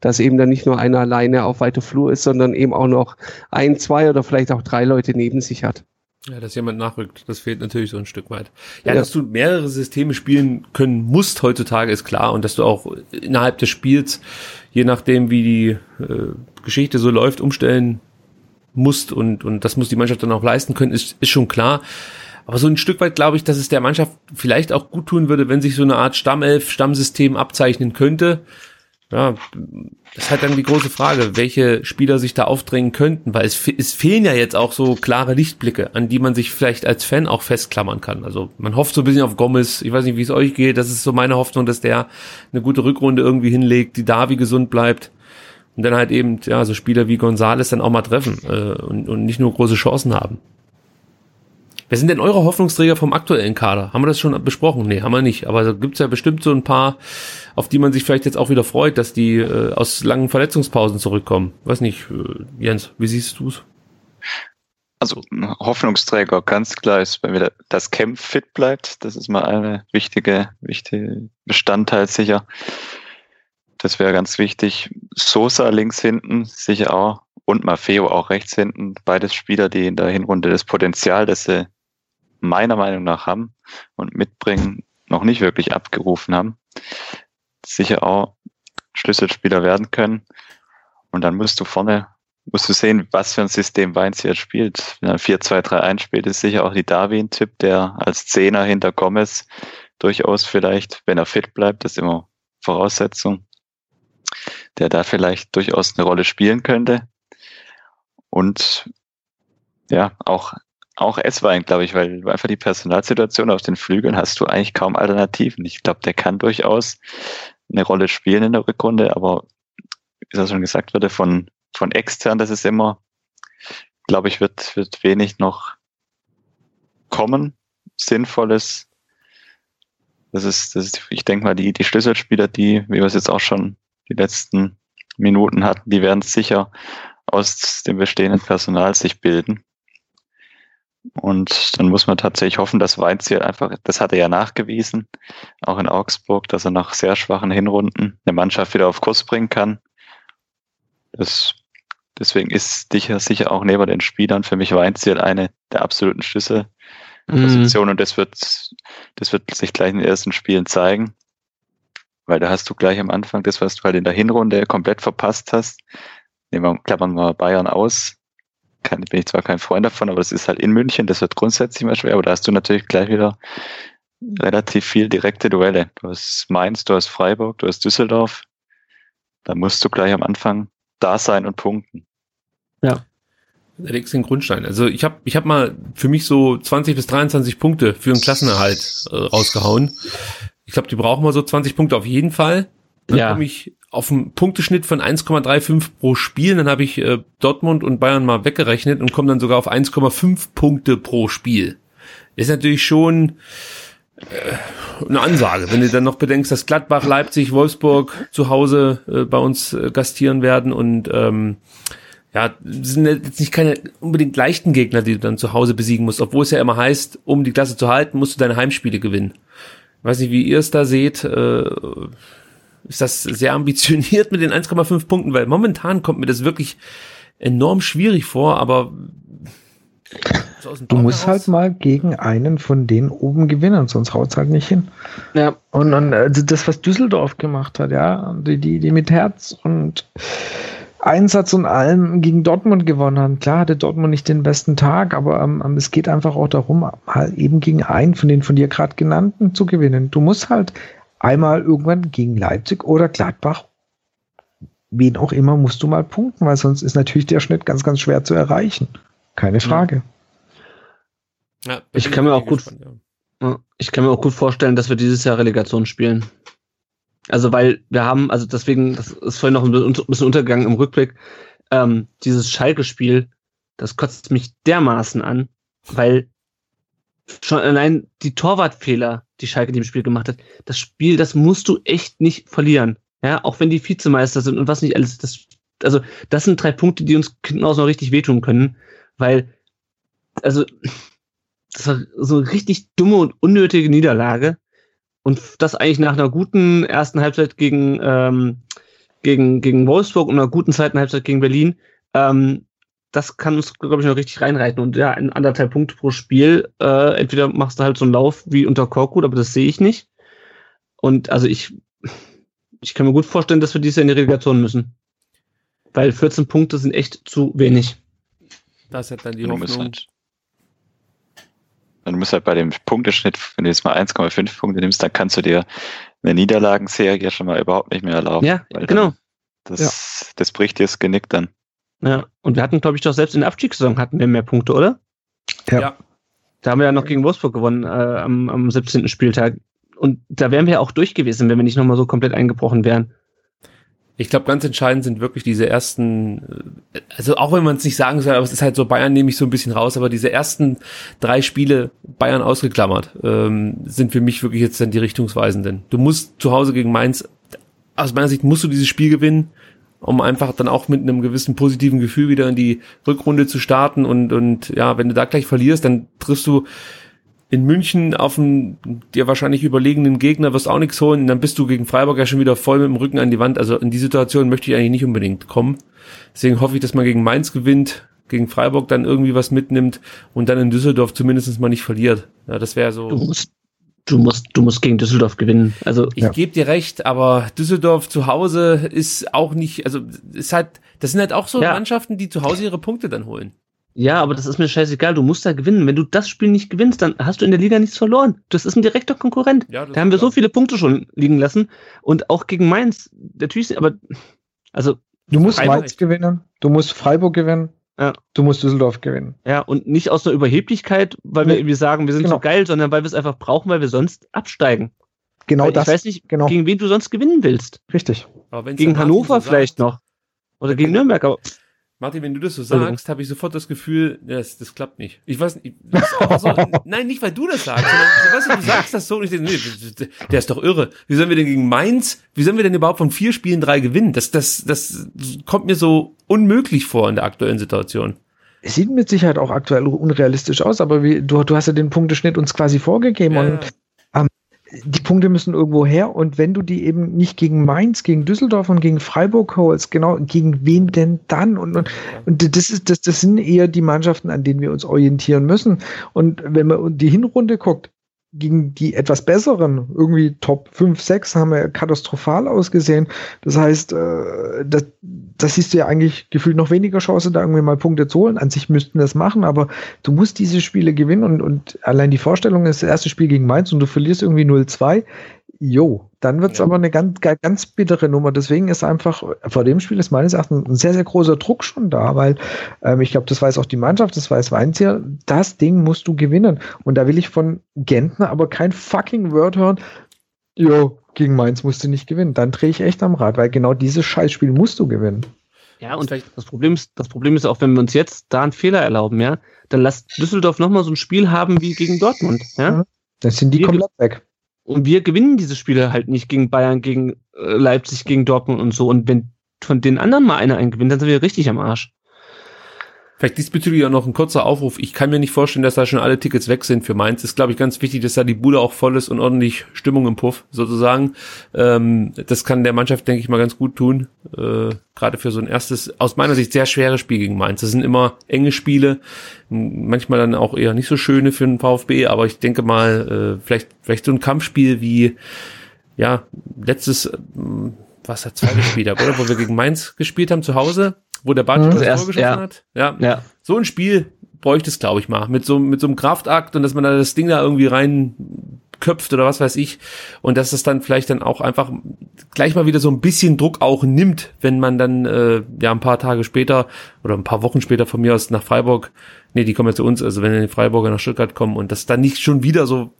Dass eben dann nicht nur einer alleine auf weiter Flur ist, sondern eben auch noch ein, zwei oder vielleicht auch drei Leute neben sich hat. Ja, dass jemand nachrückt, das fehlt natürlich so ein Stück weit. Ja, ja, dass du mehrere Systeme spielen können musst heutzutage ist klar und dass du auch innerhalb des Spiels, je nachdem wie die äh, Geschichte so läuft, umstellen musst und, und das muss die Mannschaft dann auch leisten können, ist, ist schon klar. Aber so ein Stück weit glaube ich, dass es der Mannschaft vielleicht auch gut tun würde, wenn sich so eine Art Stammelf, Stammsystem abzeichnen könnte ja, das ist halt dann die große Frage, welche Spieler sich da aufdrängen könnten, weil es, es fehlen ja jetzt auch so klare Lichtblicke, an die man sich vielleicht als Fan auch festklammern kann. Also man hofft so ein bisschen auf Gomez, ich weiß nicht, wie es euch geht, das ist so meine Hoffnung, dass der eine gute Rückrunde irgendwie hinlegt, die Davi gesund bleibt und dann halt eben, ja, so Spieler wie Gonzales dann auch mal treffen äh, und, und nicht nur große Chancen haben. Wer sind denn eure Hoffnungsträger vom aktuellen Kader? Haben wir das schon besprochen? Nee, haben wir nicht. Aber da gibt's ja bestimmt so ein paar, auf die man sich vielleicht jetzt auch wieder freut, dass die äh, aus langen Verletzungspausen zurückkommen. Weiß nicht, äh, Jens, wie siehst du's? Also Hoffnungsträger ganz klar ist, wenn wieder das Camp fit bleibt. Das ist mal eine wichtige, wichtige Bestandteil sicher. Das wäre ganz wichtig. Sosa links hinten sicher auch und Maffeo auch rechts hinten. Beides Spieler, die in der Hinrunde das Potenzial, das sie meiner Meinung nach haben und mitbringen, noch nicht wirklich abgerufen haben, sicher auch Schlüsselspieler werden können. Und dann musst du vorne, musst du sehen, was für ein System Weinz jetzt spielt. Wenn er 4-2-3-1 spielt, ist sicher auch die Darwin-Tipp, der als Zehner hinter Gomez durchaus vielleicht, wenn er fit bleibt, das ist immer Voraussetzung, der da vielleicht durchaus eine Rolle spielen könnte. Und ja, auch auch S-Wein, glaube ich, weil einfach die Personalsituation auf den Flügeln hast du eigentlich kaum Alternativen. Ich glaube, der kann durchaus eine Rolle spielen in der Rückrunde, aber wie es schon gesagt wurde, von, von extern, das ist immer, glaube ich, wird, wird wenig noch kommen, Sinnvolles. Das ist, das ist, ich denke mal, die, die Schlüsselspieler, die, wie wir es jetzt auch schon die letzten Minuten hatten, die werden sicher aus dem bestehenden Personal sich bilden. Und dann muss man tatsächlich hoffen, dass Weinziel einfach, das hat er ja nachgewiesen, auch in Augsburg, dass er nach sehr schwachen Hinrunden eine Mannschaft wieder auf Kurs bringen kann. Das, deswegen ist sicher, sicher auch neben den Spielern für mich Weinziel eine der absoluten Schlüsselpositionen. Mhm. Und das wird, das wird sich gleich in den ersten Spielen zeigen. Weil da hast du gleich am Anfang das, was du halt in der Hinrunde komplett verpasst hast. Nehmen wir, klappern wir Bayern aus kann, bin ich zwar kein Freund davon, aber das ist halt in München, das wird grundsätzlich mal schwer, aber da hast du natürlich gleich wieder relativ viel direkte Duelle. Du hast Mainz, du hast Freiburg, du hast Düsseldorf. Da musst du gleich am Anfang da sein und punkten. Ja. Da legst du den Grundstein. Also ich habe ich hab mal für mich so 20 bis 23 Punkte für einen Klassenerhalt äh, rausgehauen. Ich glaube, die brauchen wir so 20 Punkte auf jeden Fall. Dann ja. komme ich auf einen Punkteschnitt von 1,35 pro Spiel. Dann habe ich äh, Dortmund und Bayern mal weggerechnet und komme dann sogar auf 1,5 Punkte pro Spiel. Ist natürlich schon äh, eine Ansage, wenn du dann noch bedenkst, dass Gladbach, Leipzig, Wolfsburg zu Hause äh, bei uns äh, gastieren werden und ähm, ja, sind jetzt nicht keine unbedingt leichten Gegner, die du dann zu Hause besiegen musst, obwohl es ja immer heißt, um die Klasse zu halten, musst du deine Heimspiele gewinnen. Ich weiß nicht, wie ihr es da seht. Äh, ist das sehr ambitioniert mit den 1,5 Punkten, weil momentan kommt mir das wirklich enorm schwierig vor, aber Du musst halt mal gegen einen von denen oben gewinnen, sonst haut es halt nicht hin. Ja. Und, und also das, was Düsseldorf gemacht hat, ja, die, die, die mit Herz und Einsatz und allem gegen Dortmund gewonnen haben. Klar hatte Dortmund nicht den besten Tag, aber ähm, ähm es geht einfach auch darum, halt eben gegen einen von den von dir gerade genannten zu gewinnen. Du musst halt einmal irgendwann gegen Leipzig oder Gladbach, wen auch immer, musst du mal punkten, weil sonst ist natürlich der Schnitt ganz, ganz schwer zu erreichen. Keine Frage. Ja, ich kann mir auch gut, gespannt, ja. ich kann mir auch gut vorstellen, dass wir dieses Jahr Relegation spielen. Also weil wir haben, also deswegen, das ist vorhin noch ein bisschen untergegangen im Rückblick, ähm, dieses Schalke-Spiel, das kotzt mich dermaßen an, weil schon allein die Torwartfehler, die Schalke dem Spiel gemacht hat, das Spiel, das musst du echt nicht verlieren. Ja, auch wenn die Vizemeister sind und was nicht alles, das, also, das sind drei Punkte, die uns hinten noch richtig wehtun können, weil, also, das war so eine richtig dumme und unnötige Niederlage. Und das eigentlich nach einer guten ersten Halbzeit gegen, ähm, gegen, gegen Wolfsburg und einer guten zweiten Halbzeit gegen Berlin. Ähm, das kann uns, glaube ich, noch richtig reinreiten. Und ja, ein anderthalb Punkte pro Spiel. Äh, entweder machst du halt so einen Lauf wie unter Korkut, aber das sehe ich nicht. Und also ich, ich kann mir gut vorstellen, dass wir dieses Jahr in die Relegation müssen. Weil 14 Punkte sind echt zu wenig. Das hat dann die Hoffnung. Du musst halt bei dem Punkteschnitt, wenn du jetzt mal 1,5 Punkte nimmst, dann kannst du dir eine Niederlagenserie schon mal überhaupt nicht mehr erlauben. Ja, genau. Das, ja. das bricht dir das Genick dann. Ja, und wir hatten, glaube ich, doch selbst in der Abstiegssaison hatten wir mehr Punkte, oder? Ja. ja. Da haben wir ja noch gegen Wolfsburg gewonnen äh, am, am 17. Spieltag. Und da wären wir ja auch durch gewesen, wenn wir nicht nochmal so komplett eingebrochen wären. Ich glaube, ganz entscheidend sind wirklich diese ersten, äh, also auch wenn man es nicht sagen soll, aber es ist halt so, Bayern nehme ich so ein bisschen raus, aber diese ersten drei Spiele, Bayern ausgeklammert, ähm, sind für mich wirklich jetzt dann die Richtungsweisenden. Du musst zu Hause gegen Mainz, aus meiner Sicht musst du dieses Spiel gewinnen, um einfach dann auch mit einem gewissen positiven Gefühl wieder in die Rückrunde zu starten und, und ja, wenn du da gleich verlierst, dann triffst du in München auf einen dir wahrscheinlich überlegenen Gegner wirst auch nichts holen, dann bist du gegen Freiburg ja schon wieder voll mit dem Rücken an die Wand. Also in die Situation möchte ich eigentlich nicht unbedingt kommen. Deswegen hoffe ich, dass man gegen Mainz gewinnt, gegen Freiburg dann irgendwie was mitnimmt und dann in Düsseldorf zumindest mal nicht verliert. Ja, das wäre so. Du musst, du musst, du musst gegen Düsseldorf gewinnen. Also ich ja. gebe dir recht, aber Düsseldorf zu Hause ist auch nicht, also ist halt, das sind halt auch so ja. Mannschaften, die zu Hause ihre Punkte dann holen. Ja, aber das ist mir scheißegal. Du musst da gewinnen. Wenn du das Spiel nicht gewinnst, dann hast du in der Liga nichts verloren. Das ist ein direkter Konkurrent. Ja, da haben wir klar. so viele Punkte schon liegen lassen. Und auch gegen Mainz, natürlich, aber, also. Du musst Freiburg. Mainz gewinnen. Du musst Freiburg gewinnen. Ja. Du musst Düsseldorf gewinnen. Ja, und nicht aus der Überheblichkeit, weil wir irgendwie sagen, wir sind genau. so geil, sondern weil wir es einfach brauchen, weil wir sonst absteigen. Genau weil das. Ich weiß nicht, genau. gegen wen du sonst gewinnen willst. Richtig. Gegen Hannover so vielleicht noch. Oder gegen Nürnberg, aber Martin, wenn du das so sagst, habe ich sofort das Gefühl, das, das klappt nicht. Ich weiß nicht, <laughs> so, nein, nicht weil du das sagst, sondern weißt du, du sagst das so und ich denke, nee, der ist doch irre. Wie sollen wir denn gegen Mainz, wie sollen wir denn überhaupt von vier Spielen drei gewinnen? Das, das, das kommt mir so unmöglich vor in der aktuellen Situation. Es sieht mit Sicherheit auch aktuell unrealistisch aus, aber wie, du, du hast ja den Punkteschnitt uns quasi vorgegeben ja, und die Punkte müssen irgendwo her und wenn du die eben nicht gegen Mainz, gegen Düsseldorf und gegen Freiburg holst, genau, gegen wen denn dann? Und, und, und das ist, das, das sind eher die Mannschaften, an denen wir uns orientieren müssen. Und wenn man die Hinrunde guckt, gegen die etwas besseren, irgendwie Top 5, 6, haben wir katastrophal ausgesehen. Das heißt, äh, das, das siehst du ja eigentlich gefühlt noch weniger Chance, da irgendwie mal Punkte zu holen. An sich müssten das machen, aber du musst diese Spiele gewinnen und, und allein die Vorstellung ist das erste Spiel gegen Mainz und du verlierst irgendwie 0-2 jo, dann wird's ja. aber eine ganz, ganz bittere Nummer. Deswegen ist einfach, vor dem Spiel ist meines Erachtens ein sehr, sehr großer Druck schon da, weil ähm, ich glaube, das weiß auch die Mannschaft, das weiß Weinzier, das Ding musst du gewinnen. Und da will ich von Gentner aber kein fucking Word hören, jo, gegen Mainz musst du nicht gewinnen. Dann drehe ich echt am Rad, weil genau dieses Scheißspiel musst du gewinnen. Ja, und das Problem ist, das Problem ist auch, wenn wir uns jetzt da einen Fehler erlauben, ja, dann lasst Düsseldorf nochmal so ein Spiel haben wie gegen Dortmund, ja. Dann sind die wir, komplett weg. Und wir gewinnen diese Spiele halt nicht gegen Bayern, gegen äh, Leipzig, gegen Dortmund und so. Und wenn von den anderen mal einer einen gewinnt, dann sind wir richtig am Arsch. Vielleicht diesbezüglich auch noch ein kurzer Aufruf. Ich kann mir nicht vorstellen, dass da schon alle Tickets weg sind für Mainz. Ist, glaube ich, ganz wichtig, dass da die Bude auch voll ist und ordentlich Stimmung im Puff, sozusagen. Ähm, das kann der Mannschaft, denke ich mal, ganz gut tun. Äh, Gerade für so ein erstes, aus meiner Sicht sehr schweres Spiel gegen Mainz. Das sind immer enge Spiele, manchmal dann auch eher nicht so schöne für den VfB, aber ich denke mal, äh, vielleicht, vielleicht so ein Kampfspiel wie, ja, letztes, äh, was hat zweite Spieltag, oder? Wo wir gegen Mainz gespielt haben zu Hause wo der Bartsch mhm. das geschossen ja. hat. Ja. ja. So ein Spiel bräuchte es, glaube ich, mal. Mit so, mit so einem Kraftakt und dass man da das Ding da irgendwie rein abköpft oder was weiß ich. Und dass es dann vielleicht dann auch einfach gleich mal wieder so ein bisschen Druck auch nimmt, wenn man dann äh, ja ein paar Tage später oder ein paar Wochen später von mir aus nach Freiburg, nee, die kommen ja zu uns, also wenn die Freiburger nach Stuttgart kommen und dass dann nicht schon wieder so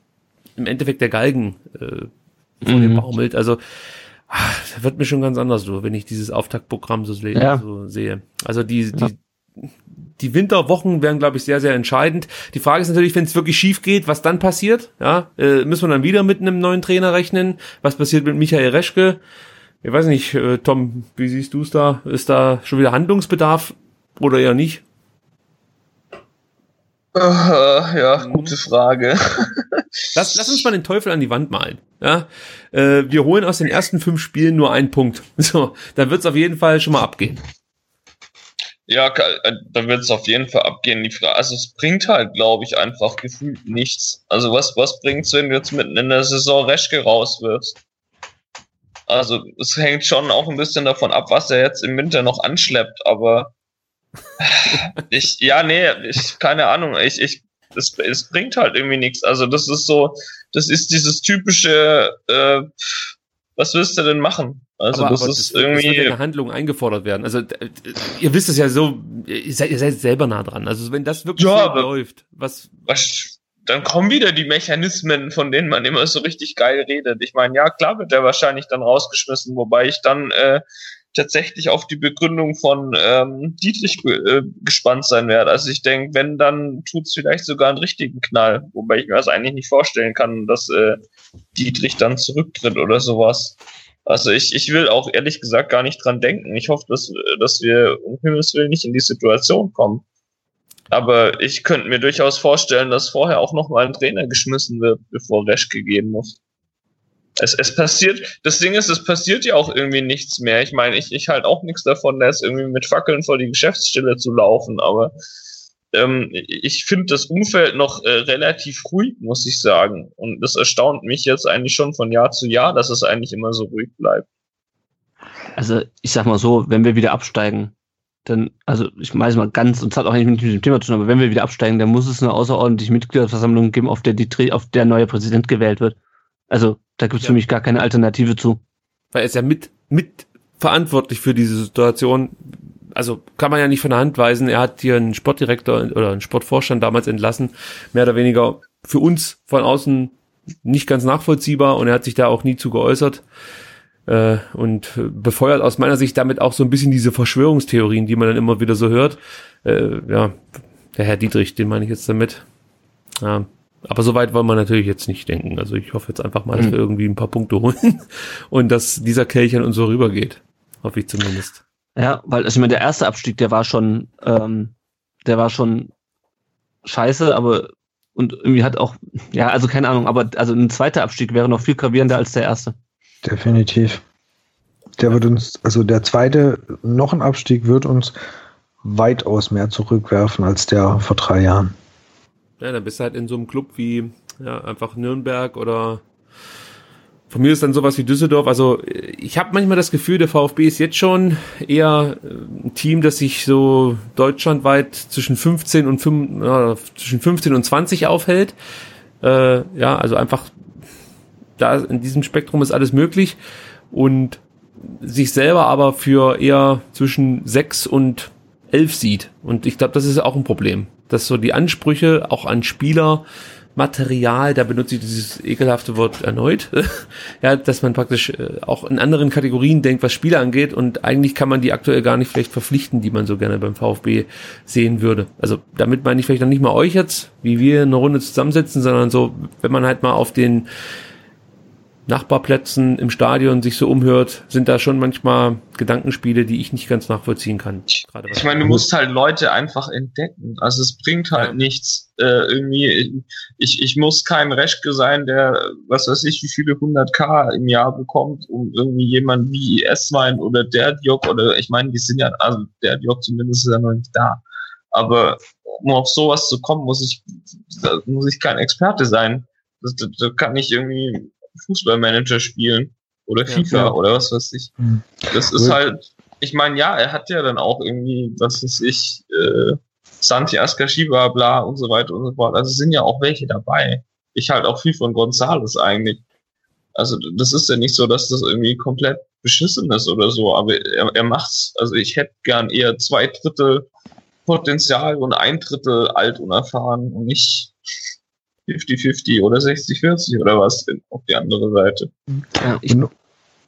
im Endeffekt der Galgen äh, vor mhm. dem baumelt. Also ach, wird mir schon ganz anders so, wenn ich dieses Auftaktprogramm so, ja. so sehe. Also die, ja. die, die Winterwochen wären, glaube ich, sehr, sehr entscheidend. Die Frage ist natürlich, wenn es wirklich schief geht, was dann passiert? Ja, äh, müssen wir dann wieder mit einem neuen Trainer rechnen? Was passiert mit Michael Reschke? Ich weiß nicht, äh, Tom, wie siehst du es da? Ist da schon wieder Handlungsbedarf oder eher nicht? Uh, ja, mhm. gute Frage. <laughs> lass, lass uns mal den Teufel an die Wand malen. Ja, äh, wir holen aus den ersten fünf Spielen nur einen Punkt. <laughs> So, dann wird's auf jeden Fall schon mal abgehen. Ja, äh, da wird es auf jeden Fall abgehen. Die Frage, also es bringt halt, glaube ich, einfach gefühlt nichts. Also was, was bringt's, wenn du jetzt mitten in der Saison Reschke raus wirst? Also es hängt schon auch ein bisschen davon ab, was er jetzt im Winter noch anschleppt, aber ich, ja, nee, ich, keine Ahnung, ich, ich, es, es bringt halt irgendwie nichts. Also das ist so, das ist dieses typische, äh, was willst du denn machen? Also aber, das aber ist das, irgendwie das wird in Handlung eingefordert werden. Also ihr wisst es ja so, ihr seid, ihr seid selber nah dran. Also wenn das wirklich ja, so läuft, was, was dann kommen wieder die Mechanismen, von denen man immer so richtig geil redet. Ich meine, ja, klar wird der wahrscheinlich dann rausgeschmissen, wobei ich dann äh, tatsächlich auf die Begründung von ähm, Dietrich äh, gespannt sein werde. Also ich denke, wenn, dann tut's vielleicht sogar einen richtigen Knall, wobei ich mir das eigentlich nicht vorstellen kann, dass äh, Dietrich dann zurücktritt oder sowas. Also ich, ich will auch ehrlich gesagt gar nicht dran denken. Ich hoffe, dass, dass wir um Himmels Willen nicht in die Situation kommen. Aber ich könnte mir durchaus vorstellen, dass vorher auch noch mal ein Trainer geschmissen wird, bevor Reschke gehen muss. Es, es passiert, das Ding ist, es passiert ja auch irgendwie nichts mehr. Ich meine, ich, ich halt auch nichts davon, jetzt irgendwie mit Fackeln vor die Geschäftsstelle zu laufen, aber ähm, ich finde das Umfeld noch äh, relativ ruhig, muss ich sagen. Und das erstaunt mich jetzt eigentlich schon von Jahr zu Jahr, dass es eigentlich immer so ruhig bleibt. Also ich sag mal so, wenn wir wieder absteigen, dann, also ich weiß mal ganz, und es hat auch nicht mit dem Thema zu tun, aber wenn wir wieder absteigen, dann muss es eine außerordentliche Mitgliederversammlung geben, auf der die, auf der neue Präsident gewählt wird. Also da gibt es ja. für mich gar keine Alternative zu. Weil er ist ja mit, mit verantwortlich für diese Situation, also kann man ja nicht von der Hand weisen, er hat hier einen Sportdirektor oder einen Sportvorstand damals entlassen, mehr oder weniger für uns von außen nicht ganz nachvollziehbar und er hat sich da auch nie zu geäußert äh, und befeuert aus meiner Sicht damit auch so ein bisschen diese Verschwörungstheorien, die man dann immer wieder so hört. Äh, ja, der Herr Dietrich, den meine ich jetzt damit. Ja, aber so weit wollen wir natürlich jetzt nicht denken. Also ich hoffe jetzt einfach mal, dass mhm. wir irgendwie ein paar Punkte holen <laughs> und dass dieser Kelch an uns so rübergeht. Hoffe ich zumindest. Ja, weil also ich meine, der erste Abstieg, der war schon, ähm, der war schon scheiße, aber und irgendwie hat auch, ja, also keine Ahnung, aber also ein zweiter Abstieg wäre noch viel gravierender als der erste. Definitiv. Der wird uns, also der zweite, noch ein Abstieg wird uns weitaus mehr zurückwerfen als der vor drei Jahren. Ja, dann bist du halt in so einem Club wie ja, einfach Nürnberg oder von mir ist dann sowas wie Düsseldorf. Also ich habe manchmal das Gefühl, der VfB ist jetzt schon eher äh, ein Team, das sich so deutschlandweit zwischen 15 und 5, äh, zwischen 15 und 20 aufhält. Äh, ja, also einfach da in diesem Spektrum ist alles möglich und sich selber aber für eher zwischen 6 und 11 sieht. Und ich glaube, das ist auch ein Problem, dass so die Ansprüche auch an Spieler Material, da benutze ich dieses ekelhafte Wort erneut, <laughs> ja, dass man praktisch äh, auch in anderen Kategorien denkt, was Spiele angeht und eigentlich kann man die aktuell gar nicht vielleicht verpflichten, die man so gerne beim VfB sehen würde. Also damit meine ich vielleicht noch nicht mal euch jetzt, wie wir eine Runde zusammensetzen, sondern so, wenn man halt mal auf den Nachbarplätzen im Stadion sich so umhört, sind da schon manchmal Gedankenspiele, die ich nicht ganz nachvollziehen kann. Gerade ich meine, du musst halt Leute einfach entdecken. Also es bringt halt ja. nichts. Äh, irgendwie, ich, ich muss kein Reschke sein, der, was weiß ich, wie viele 100k im Jahr bekommt, um irgendwie jemand wie S-Wein oder der Diok oder ich meine, die sind ja, also der Diok zumindest ist ja noch nicht da. Aber um auf sowas zu kommen, muss ich, muss ich kein Experte sein. Das, das, das kann ich irgendwie Fußballmanager spielen oder FIFA ja, oder was weiß ich. Mhm. Das ist halt, ich meine, ja, er hat ja dann auch irgendwie, was weiß ich, äh, Santi Askashiba, bla und so weiter und so fort. Also sind ja auch welche dabei. ich halt auch viel von Gonzales eigentlich. Also das ist ja nicht so, dass das irgendwie komplett beschissen ist oder so, aber er, er macht's. Also ich hätte gern eher zwei Drittel Potenzial und ein Drittel alt und erfahren und nicht 50-50 oder 60-40 oder was auf die andere Seite. Ja, ich,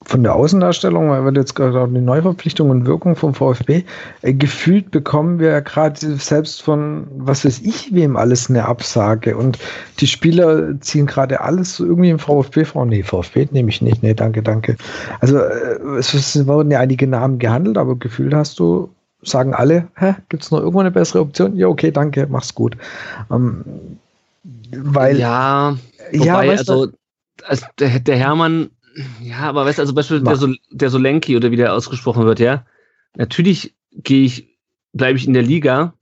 von der Außendarstellung, weil wir jetzt gerade auch die Neuverpflichtung und Wirkung vom VfB, äh, gefühlt bekommen wir ja gerade selbst von, was weiß ich, wem alles eine Absage. Und die Spieler ziehen gerade alles irgendwie im VfB vor. Nee, VfB nehme ich nicht. Nee, danke, danke. Also äh, es, es wurden ja einige Namen gehandelt, aber gefühlt hast du, sagen alle, hä, gibt es noch irgendwo eine bessere Option? Ja, okay, danke, mach's gut. Ähm, weil. Ja, wobei, ja, also, also der, der Hermann ja, aber weißt du, also beispielsweise der, der Solenki oder wie der ausgesprochen wird, ja. Natürlich gehe ich, bleibe ich in der Liga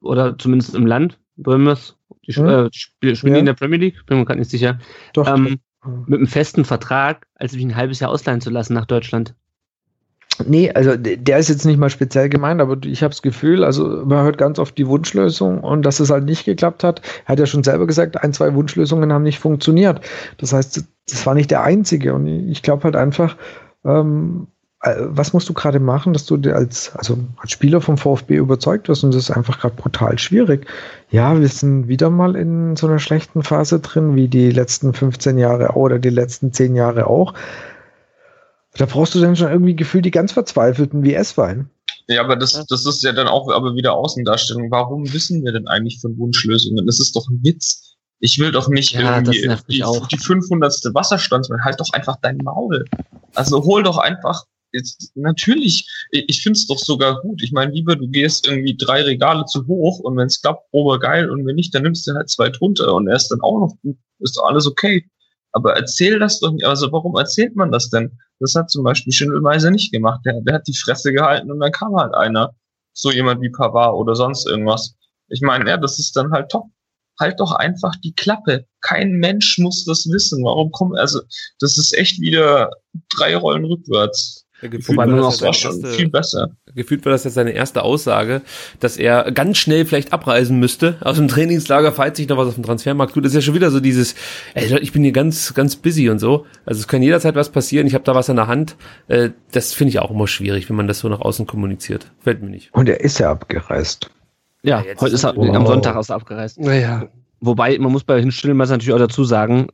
oder zumindest im Land, Brömers, die hm? äh, spielen ja. in der Premier League, bin mir gerade nicht sicher. Doch. Ähm, mit einem festen Vertrag, als mich ein halbes Jahr ausleihen zu lassen nach Deutschland. Nee, also der ist jetzt nicht mal speziell gemeint, aber ich habe das Gefühl, also man hört ganz oft die Wunschlösung und dass es halt nicht geklappt hat. Er hat ja schon selber gesagt, ein, zwei Wunschlösungen haben nicht funktioniert. Das heißt, das war nicht der einzige und ich glaube halt einfach, ähm, äh, was musst du gerade machen, dass du als, also als Spieler vom VfB überzeugt wirst und das ist einfach gerade brutal schwierig. Ja, wir sind wieder mal in so einer schlechten Phase drin, wie die letzten 15 Jahre oder die letzten 10 Jahre auch. Da brauchst du dann schon irgendwie gefühlt die ganz Verzweifelten wie S-Wein. Ja, aber das, das ist ja dann auch aber wieder Außendarstellung. Warum wissen wir denn eigentlich von Wunschlösungen? Das ist doch ein Witz. Ich will doch nicht ja, irgendwie die, die 500. Wasserstand, halt doch einfach dein Maul. Also hol doch einfach, jetzt, natürlich, ich, ich finde es doch sogar gut. Ich meine, lieber du gehst irgendwie drei Regale zu hoch und wenn es klappt, obergeil und wenn nicht, dann nimmst du halt zwei drunter und er ist dann auch noch gut. Ist doch alles okay. Aber erzähl das doch nicht. Also warum erzählt man das denn? Das hat zum Beispiel Schindelmeiser nicht gemacht. Der, der hat die Fresse gehalten und dann kam halt einer. So jemand wie Pavard oder sonst irgendwas. Ich meine, ja, das ist dann halt top. Halt doch einfach die Klappe. Kein Mensch muss das wissen. Warum kommt, also, das ist echt wieder drei Rollen rückwärts. Gefühlt Wobei war das, das war schon erste, viel besser. Gefühlt war das jetzt seine erste Aussage, dass er ganz schnell vielleicht abreisen müsste aus dem Trainingslager, falls sich noch was auf dem Transfermarkt tut. Das ist ja schon wieder so dieses, ey, ich bin hier ganz, ganz busy und so. Also es kann jederzeit was passieren. Ich habe da was in der Hand. Äh, das finde ich auch immer schwierig, wenn man das so nach außen kommuniziert. Fällt mir nicht. Und er ist ja abgereist. Ja, ja heute ist er wow. am Sonntag ist er abgereist. Naja. Wobei, man muss bei Hinstellenmeister natürlich auch dazu sagen,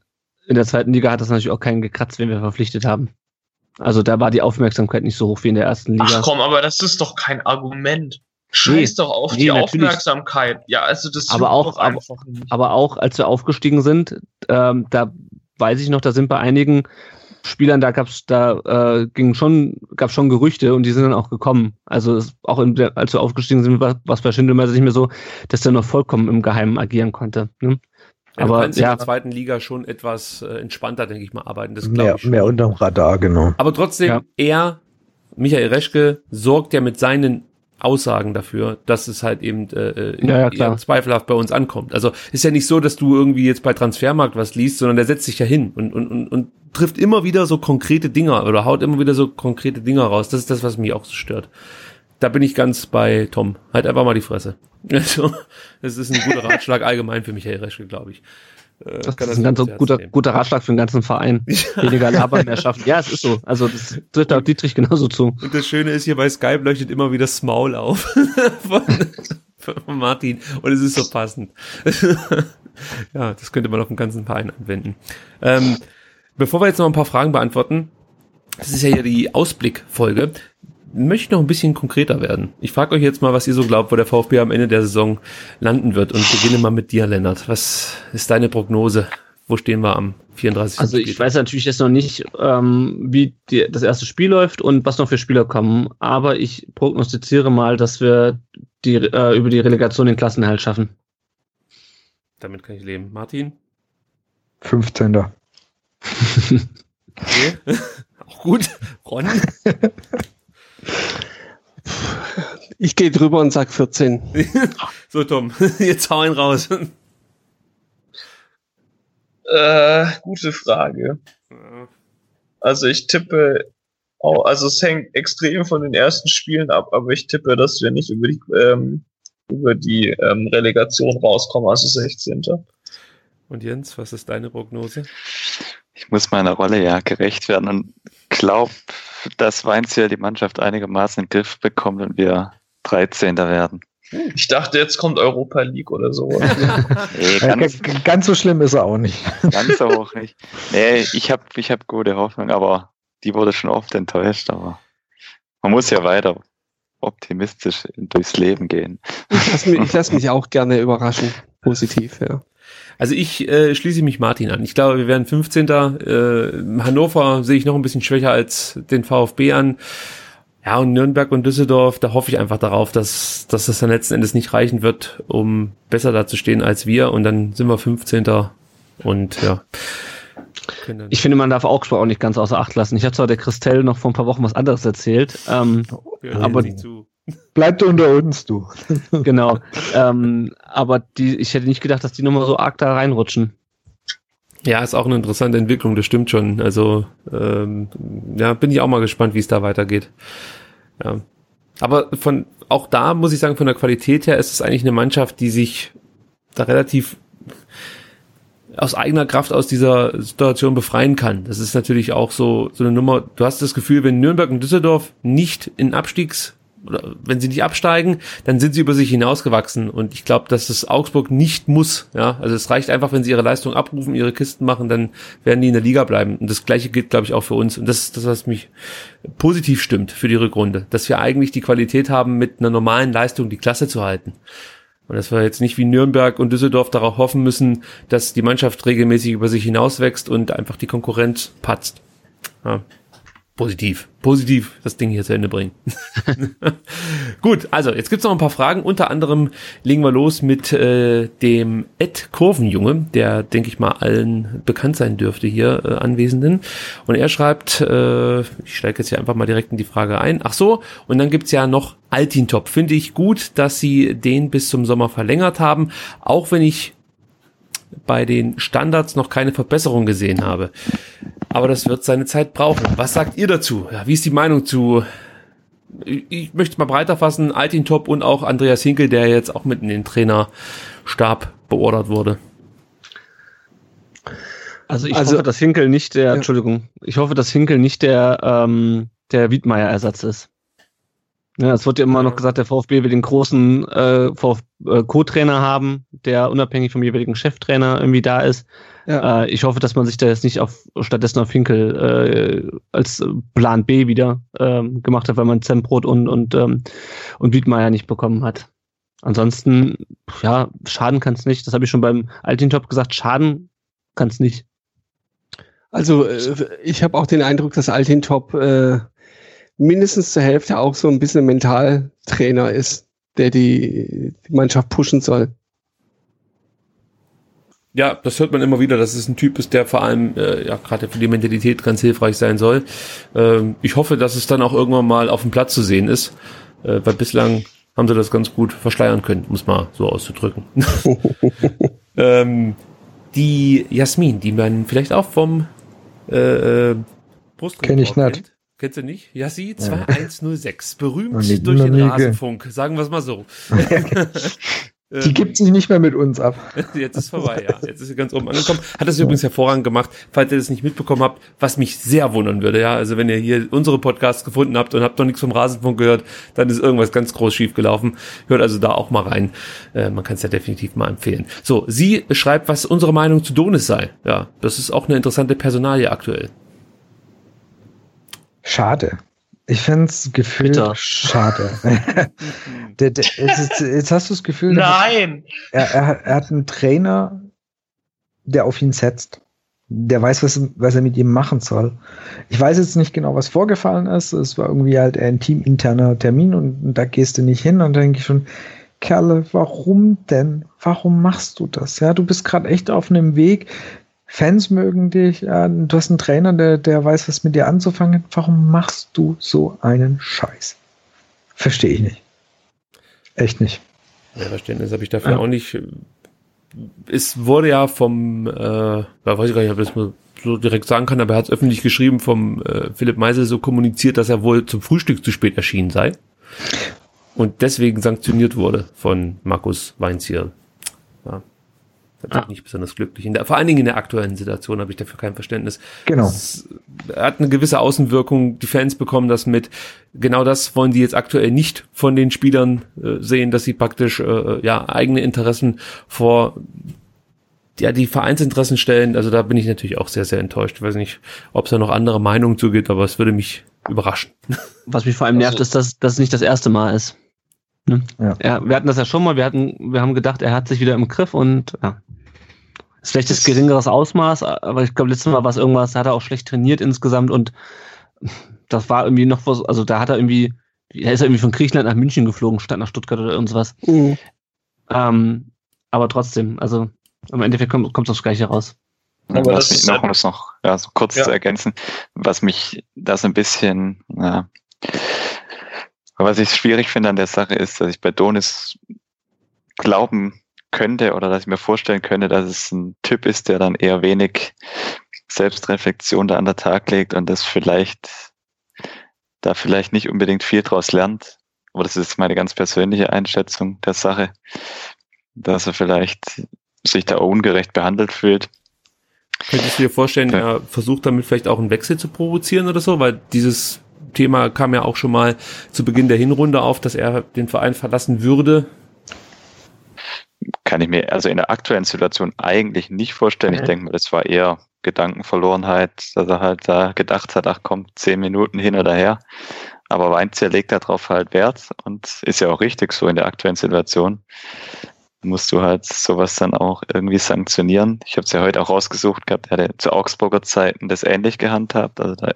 in der zweiten Liga hat das natürlich auch keinen gekratzt, wenn wir verpflichtet haben. Also da war die Aufmerksamkeit nicht so hoch wie in der ersten Liga. Ach komm, aber das ist doch kein Argument. Scheiß nee, doch auf nee, die natürlich. Aufmerksamkeit. Ja, also das aber auch, aber, aber, auch, als wir aufgestiegen sind, ähm, da weiß ich noch, da sind bei einigen Spielern, da gab's, da äh, ging schon, gab schon Gerüchte und die sind dann auch gekommen. Also es, auch in der, als wir aufgestiegen sind, war es bei Schindelmeiser nicht mehr so, dass der noch vollkommen im Geheimen agieren konnte. Ne? Aber du ja. in der zweiten Liga schon etwas äh, entspannter, denke ich mal, arbeiten. Das mehr, ich mehr unterm Radar, genau. Aber trotzdem, ja. er, Michael Reschke, sorgt ja mit seinen Aussagen dafür, dass es halt eben äh, in, ja, ja, zweifelhaft bei uns ankommt. Also ist ja nicht so, dass du irgendwie jetzt bei Transfermarkt was liest, sondern der setzt sich ja hin und, und, und, und trifft immer wieder so konkrete Dinger oder haut immer wieder so konkrete Dinger raus. Das ist das, was mich auch so stört da bin ich ganz bei Tom. Halt einfach mal die Fresse. <laughs> Also, das ist ein guter Ratschlag allgemein für Michael Reschke, glaube ich. Äh, das, das ist ein ganz guter, guter Ratschlag für den ganzen Verein. <laughs> Weniger labern, mehr schaffen. Ja, es ist so. Also das trifft auch Dietrich genauso zu. Und das Schöne ist hier bei Skype leuchtet immer wieder das Maul auf <laughs> von, von Martin. Und es ist so passend. ja, das könnte man auf den ganzen Verein anwenden. Ähm, bevor wir jetzt noch ein paar Fragen beantworten, das ist ja hier die Ausblickfolge möchte noch ein bisschen konkreter werden. Ich frage euch jetzt mal, was ihr so glaubt, wo der VfB am Ende der Saison landen wird und beginne mal mit dir, Lennart. Was ist deine Prognose? Wo stehen wir am 34. Also ich weiß natürlich jetzt noch nicht, ähm, wie die, das erste Spiel läuft und was noch für Spieler kommen, aber ich prognostiziere mal, dass wir die, äh, über die Relegation den Klassenhalt schaffen. Damit kann ich leben. Martin? 15. okay. <laughs> <laughs> Auch gut. Ron? <laughs> Ich gehe drüber und sag 14. <laughs> so, Tom, <laughs> jetzt hau ihn raus. Äh, gute Frage. Also ich tippe, oh, also es hängt extrem von den ersten Spielen ab, aber ich tippe, dass wir nicht über die, ähm, über die ähm, Relegation rauskommen, also 16. Und Jens, was ist deine Prognose? Ich muss meiner Rolle ja gerecht werden und glaube, dass Weinziel die Mannschaft einigermaßen in den Griff bekommt und wir 13. werden. Ich dachte, jetzt kommt Europa League oder so. <laughs> nee, ganz, ganz, so schlimm ist er auch nicht. Ganz so hoch nicht. Nee, ich habe ich hab gute Hoffnung, aber die wurde schon oft enttäuscht. Aber man muss ja weiter optimistisch durchs Leben gehen. Ich lasse mich, lass mich auch gerne überraschen. Positiv, ja. Also ich äh, schließe mich Martin an. Ich glaube, wir werden 15. Äh, Hannover sehe ich noch ein bisschen schwächer als den VfB an. Ja, und Nürnberg und Düsseldorf, da hoffe ich einfach darauf, dass, dass das dann letzten Endes nicht reichen wird, um besser dazustehen als wir. Und dann sind wir 15. Und ja. Ich finde, man darf Augsburg auch nicht ganz außer Acht lassen. Ich hatte zwar der Christelle noch vor ein paar Wochen was anderes erzählt, ähm, aber bleibt unter uns, du. <laughs> genau. ähm, aber die, ich hätte nicht gedacht, dass die nochmal so arg da reinrutschen. Ja, ist auch eine interessante Entwicklung, das stimmt schon. Also ähm, ja, bin ich auch mal gespannt, wie es da weitergeht. Ja. Aber von auch da muss ich sagen, von der Qualität her ist es eigentlich eine Mannschaft, die sich da relativ aus eigener Kraft aus dieser Situation befreien kann. Das ist natürlich auch so, so eine Nummer. Du hast das Gefühl, wenn Nürnberg und Düsseldorf nicht in Abstiegs oder wenn sie nicht absteigen, dann sind sie über sich hinausgewachsen. Und ich glaube, dass das Augsburg nicht muss. Ja, also es reicht einfach, wenn sie ihre Leistung abrufen, ihre Kisten machen, dann werden die in der Liga bleiben. Und das Gleiche gilt, glaube ich, auch für uns. Und das ist das, was mich positiv stimmt für die Rückrunde, dass wir eigentlich die Qualität haben, mit einer normalen Leistung die Klasse zu halten. Und dass wir jetzt nicht wie Nürnberg und Düsseldorf darauf hoffen müssen, dass die Mannschaft regelmäßig über sich hinauswächst und einfach die Konkurrenz patzt. Ja, positiv, positiv das Ding hier zu Ende bringen. <laughs> <laughs> Gut, also jetzt gibt's noch ein paar Fragen. Unter anderem legen wir los mit äh, dem Ed Kurvenjunge, der, denke ich mal, allen bekannt sein dürfte hier äh, Anwesenden. Und er schreibt, äh, ich steige jetzt hier einfach mal direkt in die Frage ein. Ach so, und dann gibt's ja noch Altintop. Finde ich gut, dass sie den bis zum Sommer verlängert haben, auch wenn ich bei den Standards noch keine Verbesserung gesehen habe. Aber das wird seine Zeit brauchen. Was sagt ihr dazu? Ja, wie ist die Meinung zu, ich möchte mal breiter fassen, Altin Top und auch Andreas Hinkel, der jetzt auch mit in den Trainerstab beordert wurde? Also ich also, hoffe, dass Hinkel nicht der, ja. Entschuldigung, ich hoffe, dass Hinkel nicht der, ähm, der Wiedmeier-Ersatz ist. Ja, es wird ja immer noch gesagt, der VfB will den großen äh, äh, Co-Trainer haben, der unabhängig vom jeweiligen Cheftrainer irgendwie da ist. Ja. Äh, ich hoffe, dass man sich da jetzt nicht auf stattdessen auf Hinkel äh, als Plan B wieder äh, gemacht hat, weil man Zembrot und und ähm, und Wiedmeier nicht bekommen hat. Ansonsten, ja, schaden kann es nicht. Das habe ich schon beim Altintop gesagt. Schaden kann es nicht. Also äh, ich habe auch den Eindruck, dass Altintop äh, mindestens zur Hälfte auch so ein bisschen Mentaltrainer ist, der die, die Mannschaft pushen soll. Ja, das hört man immer wieder, dass es ein Typ ist, der vor allem äh, ja gerade für die Mentalität ganz hilfreich sein soll. Ähm, ich hoffe, dass es dann auch irgendwann mal auf dem Platz zu sehen ist, äh, weil bislang haben sie das ganz gut verschleiern können, muss man so auszudrücken. <laughs> ähm, die Jasmin, die man vielleicht auch vom äh, äh Brust Kenn ich nicht. Kennst du nicht? Yassi 2106. Berühmt durch den Rasenfunk. Sagen wir es mal so. <laughs> <laughs> Die gibt sich nicht mehr mit uns ab. <laughs> Jetzt ist vorbei, ja. Jetzt ist sie ganz oben angekommen. Hat das übrigens hervorragend gemacht, falls ihr das nicht mitbekommen habt, was mich sehr wundern würde, ja. Also wenn ihr hier unsere Podcasts gefunden habt und habt noch nichts vom Rasenfunk gehört, dann ist irgendwas ganz groß schief gelaufen. Hört also da auch mal rein. Äh, man kann es ja definitiv mal empfehlen. So, sie schreibt, was unsere Meinung zu Donis sei. Ja, das ist auch eine interessante Personalie aktuell. Schade. Ich finde es gefühlt Bitter. schade. <laughs> der, der, jetzt, jetzt, hast du das Gefühl, Nein! Er, er, er, hat einen Trainer, der auf ihn setzt. Der weiß, was, was er mit ihm machen soll. Ich weiß jetzt nicht genau, was vorgefallen ist. Es war irgendwie halt ein teaminterner Termin und, und da gehst du nicht hin. Und da denke ich schon, Kerle, warum denn? Warum machst du das? Ja, du bist gerade echt auf einem Weg, Fans mögen dich, ja, du hast einen Trainer, der, der weiß, was mit dir anzufangen. Warum machst du so einen Scheiß? Verstehe ich nicht. Echt nicht. Ja, Verständnis habe ich dafür ja. auch nicht. Es wurde ja vom, äh, ja, weiß ich gar nicht, ob ich das so direkt sagen kann, aber er hat es öffentlich geschrieben vom äh, Philipp Meisel so kommuniziert, dass er wohl zum Frühstück zu spät erschienen sei. Und deswegen sanktioniert wurde von Markus Weinzierl. Ja. Da bin ah. ich nicht besonders glücklich. Der, vor allen Dingen in der aktuellen Situation habe ich dafür kein Verständnis. Genau. Es hat eine gewisse Außenwirkung. Die Fans bekommen das mit. Genau das wollen die jetzt aktuell nicht von den Spielern äh, sehen, dass sie praktisch äh, ja eigene Interessen vor ja die Vereinsinteressen stellen. Also da bin ich natürlich auch sehr sehr enttäuscht. Ich weiß nicht, ob es da noch andere Meinungen zugeht, aber es würde mich überraschen. <laughs> Was mich vor allem nervt, also, ist, dass das nicht das erste Mal ist. Ne? Ja. ja. wir hatten das ja schon mal, wir hatten, wir haben gedacht, er hat sich wieder im Griff und ja. Ist vielleicht das geringeres Ausmaß, aber ich glaube, letztes Mal war es irgendwas, da hat er auch schlecht trainiert insgesamt und das war irgendwie noch was, also da hat er irgendwie, er ist er irgendwie von Griechenland nach München geflogen, statt nach Stuttgart oder irgendwas. Mhm. Ähm, aber trotzdem, also im Endeffekt kommt, kommt das Gleiche raus. Aber was mich noch, muss noch ja, so kurz ja. zu ergänzen, was mich das ein bisschen, ja, was ich schwierig finde an der Sache ist, dass ich bei Donis glauben könnte oder dass ich mir vorstellen könnte, dass es ein Typ ist, der dann eher wenig Selbstreflexion da an der Tag legt und das vielleicht da vielleicht nicht unbedingt viel draus lernt. Aber das ist meine ganz persönliche Einschätzung der Sache, dass er vielleicht sich da ungerecht behandelt fühlt. Könntest du dir vorstellen, ja. er versucht damit vielleicht auch einen Wechsel zu provozieren oder so, weil dieses Thema kam ja auch schon mal zu Beginn der Hinrunde auf, dass er den Verein verlassen würde. Kann ich mir also in der aktuellen Situation eigentlich nicht vorstellen. Ich denke mal, das war eher Gedankenverlorenheit, dass er halt da gedacht hat, ach komm, zehn Minuten hin oder her. Aber Weinzier legt darauf halt Wert und ist ja auch richtig so in der aktuellen Situation musst du halt sowas dann auch irgendwie sanktionieren. Ich habe es ja heute auch rausgesucht gehabt, er hat zu Augsburger Zeiten das ähnlich gehandhabt. Also da,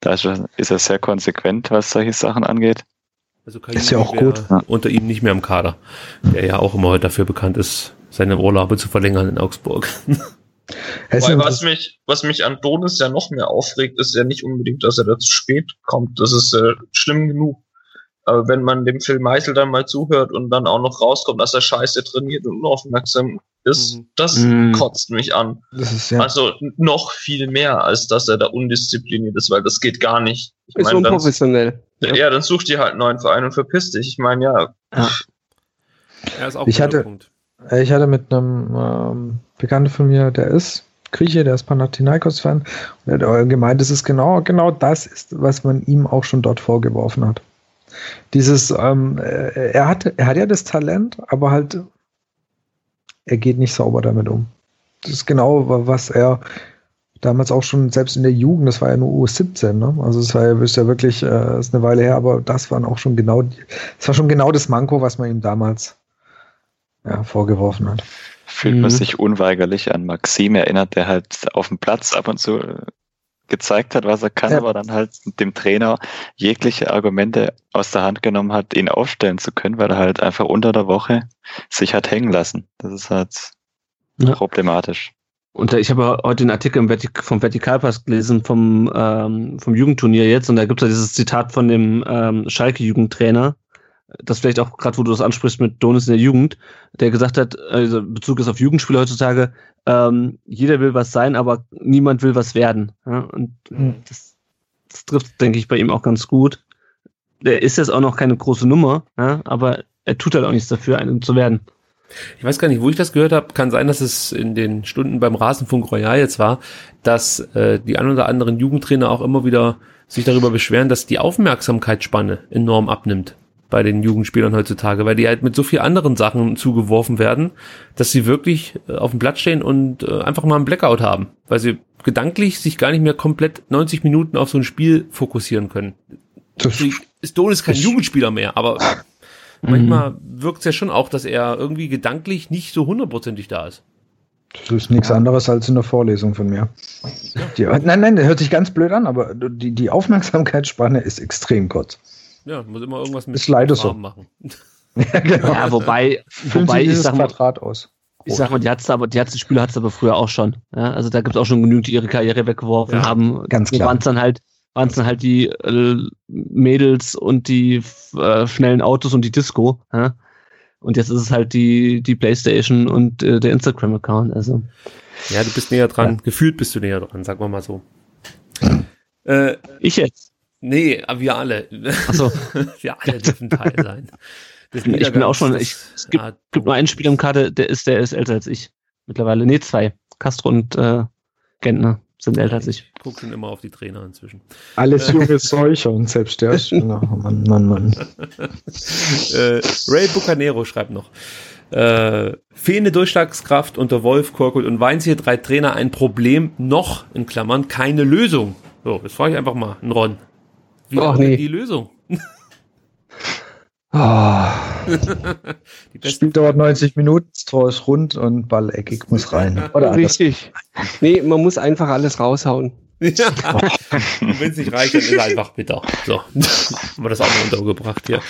da ist er sehr konsequent, was solche Sachen angeht. Also Kalini ist ja auch gut. Unter ihm nicht mehr im Kader, der ja auch immer heute dafür bekannt ist, seine Urlaube zu verlängern in Augsburg. Weil was mich, was mich an Donis ja noch mehr aufregt, ist ja nicht unbedingt, dass er da zu spät kommt. Das ist äh, schlimm genug. Aber wenn man dem Phil Meichel dann mal zuhört und dann auch noch rauskommt, dass er scheiße trainiert und unaufmerksam ist, mhm. das mhm. kotzt mich an. Ist, ja. Also noch viel mehr, als dass er da undiszipliniert ist, weil das geht gar nicht. Ich ist mein, unprofessionell. Dann, ja. ja, dann such dir halt einen neuen Verein und verpiss dich. Ich meine, ja. ja. ja ist auch ich hatte, Punkt. Ich hatte mit einem ähm, Bekannten von mir, der ist Grieche, der ist Panathinaikos-Fan, und er hat gemeint, es ist genau, genau das ist, was man ihm auch schon dort vorgeworfen hat. Dieses, ähm, äh, er, hat, er hat ja das Talent, aber halt, er geht nicht sauber damit um. Das ist genau, was er damals auch schon, selbst in der Jugend, das war ja nur U17, ne? Also es war ja, ist ja wirklich, äh, ist eine Weile her, aber das waren auch schon genau, das war schon genau das Manko, was man ihm damals ja, vorgeworfen hat. Fühlt man mhm. sich unweigerlich an Maxim erinnert, der halt auf dem Platz ab und zu gezeigt hat, was er kann, ja. aber dann halt dem Trainer jegliche Argumente aus der Hand genommen hat, ihn aufstellen zu können, weil er halt einfach unter der Woche sich hat hängen lassen. Das ist halt ja. problematisch. Und ich habe heute einen Artikel vom Vertikalpass gelesen vom, ähm, vom Jugendturnier jetzt und da gibt es ja dieses Zitat von dem ähm, Schalke-Jugendtrainer, das vielleicht auch gerade, wo du das ansprichst mit Donis in der Jugend, der gesagt hat, also Bezug ist auf Jugendspiele heutzutage, ähm, jeder will was sein, aber niemand will was werden. Ja? Und mhm. das, das trifft, denke ich, bei ihm auch ganz gut. Der ist jetzt auch noch keine große Nummer, ja? aber er tut halt auch nichts dafür, einen zu werden. Ich weiß gar nicht, wo ich das gehört habe. Kann sein, dass es in den Stunden beim Rasenfunk Royal jetzt war, dass äh, die ein oder anderen Jugendtrainer auch immer wieder sich darüber beschweren, dass die Aufmerksamkeitsspanne enorm abnimmt bei den Jugendspielern heutzutage, weil die halt mit so viel anderen Sachen zugeworfen werden, dass sie wirklich äh, auf dem Platz stehen und äh, einfach mal einen Blackout haben, weil sie gedanklich sich gar nicht mehr komplett 90 Minuten auf so ein Spiel fokussieren können. Das ist Donis kein Jugendspieler mehr, aber manchmal mhm. wirkt es ja schon auch, dass er irgendwie gedanklich nicht so hundertprozentig da ist. Das ist nichts anderes als in der Vorlesung von mir. Die, nein, nein, das hört sich ganz blöd an, aber die, die Aufmerksamkeitsspanne ist extrem kurz. Ja, muss immer irgendwas mit ist leider so. machen. <laughs> ja, genau. ja, wobei, wobei ich sag mal, Quadrat aus. Ich sag mal, die hat's aber, die hat's, die Spieler hat's aber früher auch schon. Ja, also da gibt's auch schon genügend, die ihre Karriere weggeworfen ja, haben. Ganz klar. Waren dann halt, waren dann halt die äh, Mädels und die äh, schnellen Autos und die Disco. Ja? Und jetzt ist es halt die, die Playstation und äh, der Instagram-Account. Also. Ja, du bist näher dran. Ja. Gefühlt bist du näher dran, sagen wir mal so. Äh, ich jetzt. Nee, wir alle. Ach so. <laughs> wir alle dürfen Teil sein. ich bin auch schon, ich, es gibt, gibt nur einen Spieler im Kader, der ist, der ist älter als ich. mittlerweile. Nee, zwei. Castro und äh, Gentner sind älter als ich. Ich gucke schon immer auf die Trainer inzwischen. Alles junge Seucher und selbst der ist <laughs> schon, oh Mann, Mann, Mann. äh, Ray Bucanero schreibt noch. Äh, fehlende Durchschlagskraft unter Wolf, Korkut und Weinziel, drei Trainer, ein Problem, noch, in Klammern, keine Lösung. So, jetzt frage ich einfach mal, einen Ron. Wie Ach, ist nee. die Lösung? <laughs> <laughs> Oh, beste Spiel dauert 90 Minuten, das Tor ist rund und Ball eckig muss rein. Oder anders. Richtig. Nee, man muss einfach alles raushauen. Ja. <laughs> Wenn es nicht reicht, dann ist er einfach bitter. So, haben wir das auch mal untergebracht hier.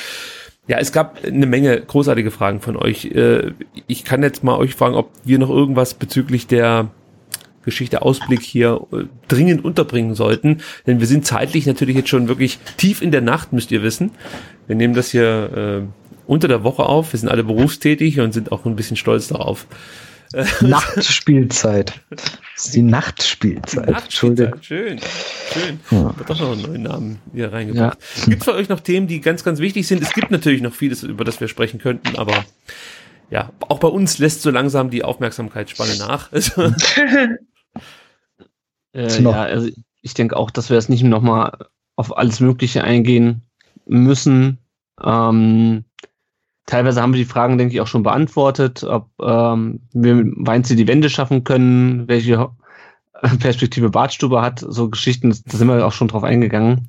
Ja, es gab eine Menge großartige Fragen von euch. Äh, Ich kann jetzt mal euch fragen, ob wir noch irgendwas bezüglich der Geschichte Ausblick hier äh, dringend unterbringen sollten. Denn wir sind zeitlich natürlich jetzt schon wirklich tief in der Nacht, müsst ihr wissen. Wir nehmen das hier äh, unter der Woche auf. Wir sind alle berufstätig und sind auch ein bisschen stolz darauf. <laughs> Nachtspielzeit. Das ist die Nachtspielzeit. Nachtspielzeit. Schön, schön. Ja. Wird doch noch einen neuen Namen hier reingebracht. Gibt es für euch noch Themen, die ganz, ganz wichtig sind? Es gibt natürlich noch vieles, über das wir sprechen könnten, aber ja, auch bei uns lässt so langsam die Aufmerksamkeitsspanne nach. <laughs> <laughs> Äh, ja, also ich denke auch, dass wir jetzt nicht nochmal auf alles Mögliche eingehen müssen. Ähm, teilweise haben wir die Fragen, denke ich, auch schon beantwortet, ob ähm, wir mit Weinzi die Wende schaffen können, welche Perspektive Badstube hat, so Geschichten, da sind wir auch schon drauf eingegangen.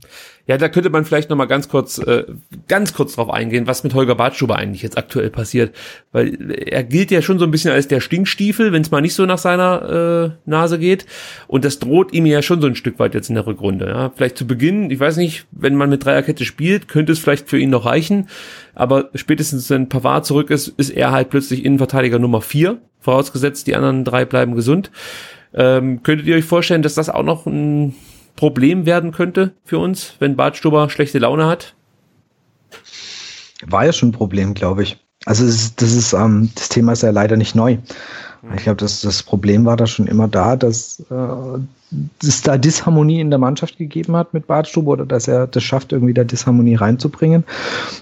ja, da könnte man vielleicht noch mal ganz kurz, äh, ganz kurz drauf eingehen, was mit Holger Bartschuber eigentlich jetzt aktuell passiert. Weil er gilt ja schon so ein bisschen als der Stinkstiefel, wenn es mal nicht so nach seiner äh, Nase geht. Und das droht ihm ja schon so ein Stück weit jetzt in der Rückrunde. Ja. Vielleicht zu Beginn, ich weiß nicht, wenn man mit Dreierkette spielt, könnte es vielleicht für ihn noch reichen. Aber spätestens wenn Pavard zurück ist, ist er halt plötzlich Innenverteidiger Nummer vier, vorausgesetzt die anderen drei bleiben gesund. Ähm, könntet ihr euch vorstellen, dass das auch noch ein Problem werden könnte für uns, wenn Bartstuber schlechte Laune hat? War ja schon ein Problem, glaube ich. Also ist, das ist, ähm, das Thema ist ja leider nicht neu. Ich glaube, das, das Problem war da schon immer da, dass äh, es da Disharmonie in der Mannschaft gegeben hat mit Bartstube oder dass er das schafft, irgendwie da Disharmonie reinzubringen.